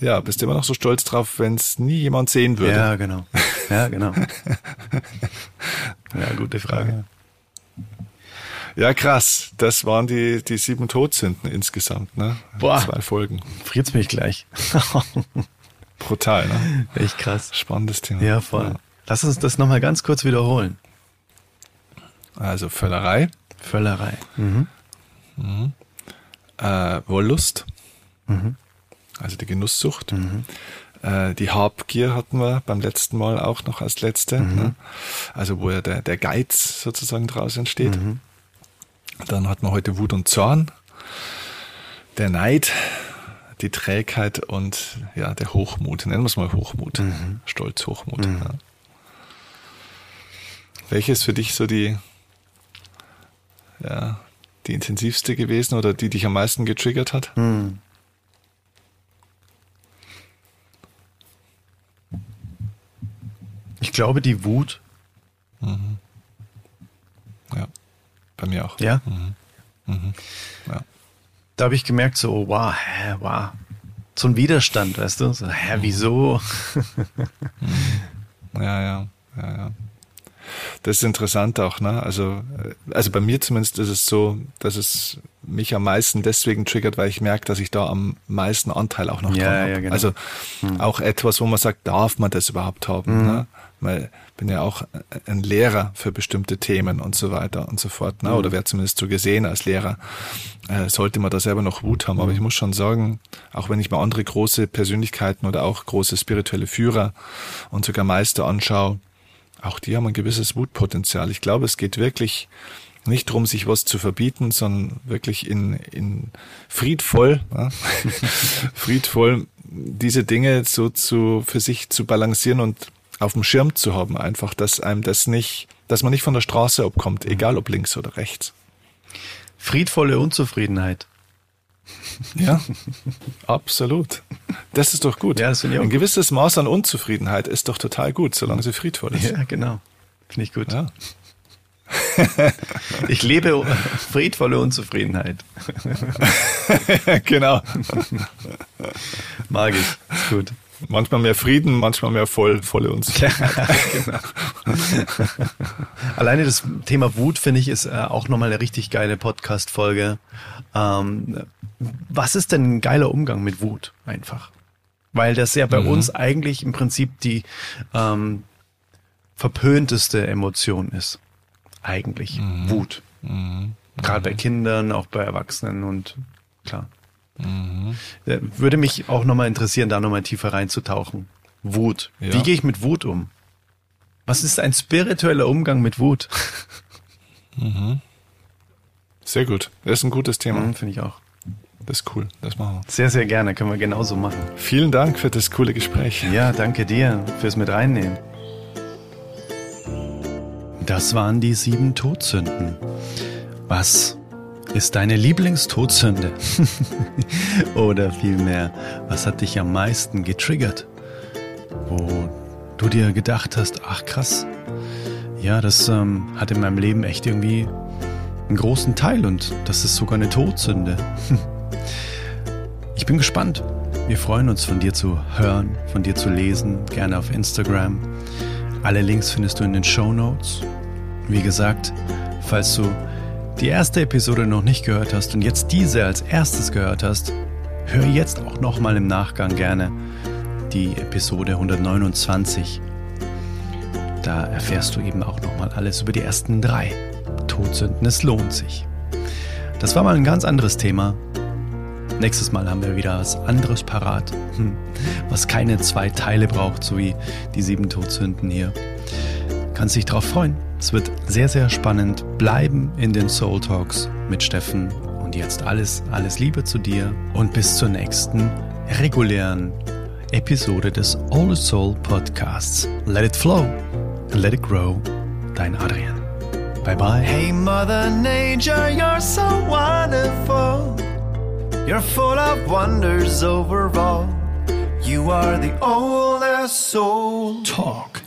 Speaker 3: ja, bist du immer noch so stolz drauf, wenn es nie jemand sehen würde?
Speaker 1: Ja, genau. Ja, genau. ja, gute Frage.
Speaker 3: Ja, krass. Das waren die, die sieben Todsünden insgesamt, ne?
Speaker 1: Boah.
Speaker 3: Zwei Folgen.
Speaker 1: Friert's mich gleich.
Speaker 3: Brutal, ne?
Speaker 1: Echt krass.
Speaker 3: Spannendes Thema.
Speaker 1: Ja, voll. Ja. Lass uns das nochmal ganz kurz wiederholen.
Speaker 3: Also Völlerei.
Speaker 1: Völlerei. Mhm.
Speaker 3: Mhm. Äh, Wollust. Mhm also die Genusssucht. Mhm. Äh, die Habgier hatten wir beim letzten Mal auch noch als letzte, mhm. ne? also wo ja der, der Geiz sozusagen draus entsteht. Mhm. Dann hatten wir heute Wut und Zorn, der Neid, die Trägheit und ja, der Hochmut. Nennen wir es mal Hochmut. Mhm. Stolz, Hochmut. Mhm. Ja. Welche ist für dich so die, ja, die intensivste gewesen oder die dich am meisten getriggert hat? Mhm.
Speaker 1: Ich glaube, die Wut.
Speaker 3: Mhm. Ja, bei mir auch.
Speaker 1: Ja? Mhm. Mhm. ja. Da habe ich gemerkt, so, wow, hä, wow. So ein Widerstand, weißt du? So, hä, mhm. wieso?
Speaker 3: Ja, ja, ja, ja. Das ist interessant auch, ne? Also, äh, also bei mir zumindest ist es so, dass es mich am meisten deswegen triggert, weil ich merke, dass ich da am meisten Anteil auch noch
Speaker 1: ja,
Speaker 3: dran
Speaker 1: habe. Ja, genau.
Speaker 3: Also hm. auch etwas, wo man sagt, darf man das überhaupt haben? Mhm. Ne? Weil ich bin ja auch ein Lehrer für bestimmte Themen und so weiter und so fort. Ne? Oder wer zumindest so gesehen als Lehrer, äh, sollte man da selber noch Wut haben. Aber ich muss schon sagen, auch wenn ich mir andere große Persönlichkeiten oder auch große spirituelle Führer und sogar Meister anschaue, auch die haben ein gewisses Wutpotenzial. Ich glaube, es geht wirklich nicht darum, sich was zu verbieten, sondern wirklich in, in friedvoll, ja, friedvoll diese Dinge so zu, für sich zu balancieren und auf dem Schirm zu haben, einfach, dass einem das nicht, dass man nicht von der Straße abkommt, egal ob links oder rechts.
Speaker 1: Friedvolle Unzufriedenheit.
Speaker 3: Ja, absolut. Das ist doch gut.
Speaker 1: Ja,
Speaker 3: Ein gewisses Maß an Unzufriedenheit ist doch total gut, solange sie friedvoll ist.
Speaker 1: Ja, genau. Finde ich gut. Ja. ich lebe friedvolle Unzufriedenheit.
Speaker 3: genau.
Speaker 1: Mag ich. Ist gut.
Speaker 3: Manchmal mehr Frieden, manchmal mehr voll, volle Unzufriedenheit. genau.
Speaker 1: Alleine das Thema Wut, finde ich, ist äh, auch nochmal eine richtig geile Podcast-Folge. Ähm, was ist denn ein geiler Umgang mit Wut einfach? Weil das ja bei mhm. uns eigentlich im Prinzip die ähm, verpönteste Emotion ist. Eigentlich. Mhm. Wut. Mhm. Gerade bei mhm. Kindern, auch bei Erwachsenen und klar. Mhm. Würde mich auch nochmal interessieren, da nochmal tiefer reinzutauchen. Wut. Ja. Wie gehe ich mit Wut um? Was ist ein spiritueller Umgang mit Wut?
Speaker 3: Mhm. Sehr gut. Das ist ein gutes Thema.
Speaker 1: Mhm, Finde ich auch.
Speaker 3: Das ist cool. Das machen wir.
Speaker 1: Sehr, sehr gerne. Können wir genauso machen.
Speaker 3: Vielen Dank für das coole Gespräch.
Speaker 1: Ja, danke dir fürs mit reinnehmen. Das waren die sieben Todsünden. Was ist deine Lieblingstodsünde? Oder vielmehr, was hat dich am meisten getriggert? Wo du dir gedacht hast, ach krass, ja, das ähm, hat in meinem Leben echt irgendwie einen großen Teil und das ist sogar eine Todsünde. Ich bin gespannt. Wir freuen uns von dir zu hören, von dir zu lesen, gerne auf Instagram. Alle Links findest du in den Show Notes. Wie gesagt, falls du die erste Episode noch nicht gehört hast und jetzt diese als erstes gehört hast, hör jetzt auch nochmal im Nachgang gerne die Episode 129. Da erfährst du eben auch nochmal alles über die ersten drei Todsünden. Es lohnt sich. Das war mal ein ganz anderes Thema. Nächstes Mal haben wir wieder was anderes parat, hm, was keine zwei Teile braucht, so wie die sieben Todsünden hier. Kannst dich drauf freuen. Es wird sehr, sehr spannend bleiben in den Soul Talks mit Steffen. Und jetzt alles, alles Liebe zu dir und bis zur nächsten regulären Episode des All Soul Podcasts. Let it flow and let it grow. Dein Adrian. Bye bye.
Speaker 2: Hey, Mother Nature, you're so wonderful. You're full of wonders overall. You are the oldest soul.
Speaker 1: Talk.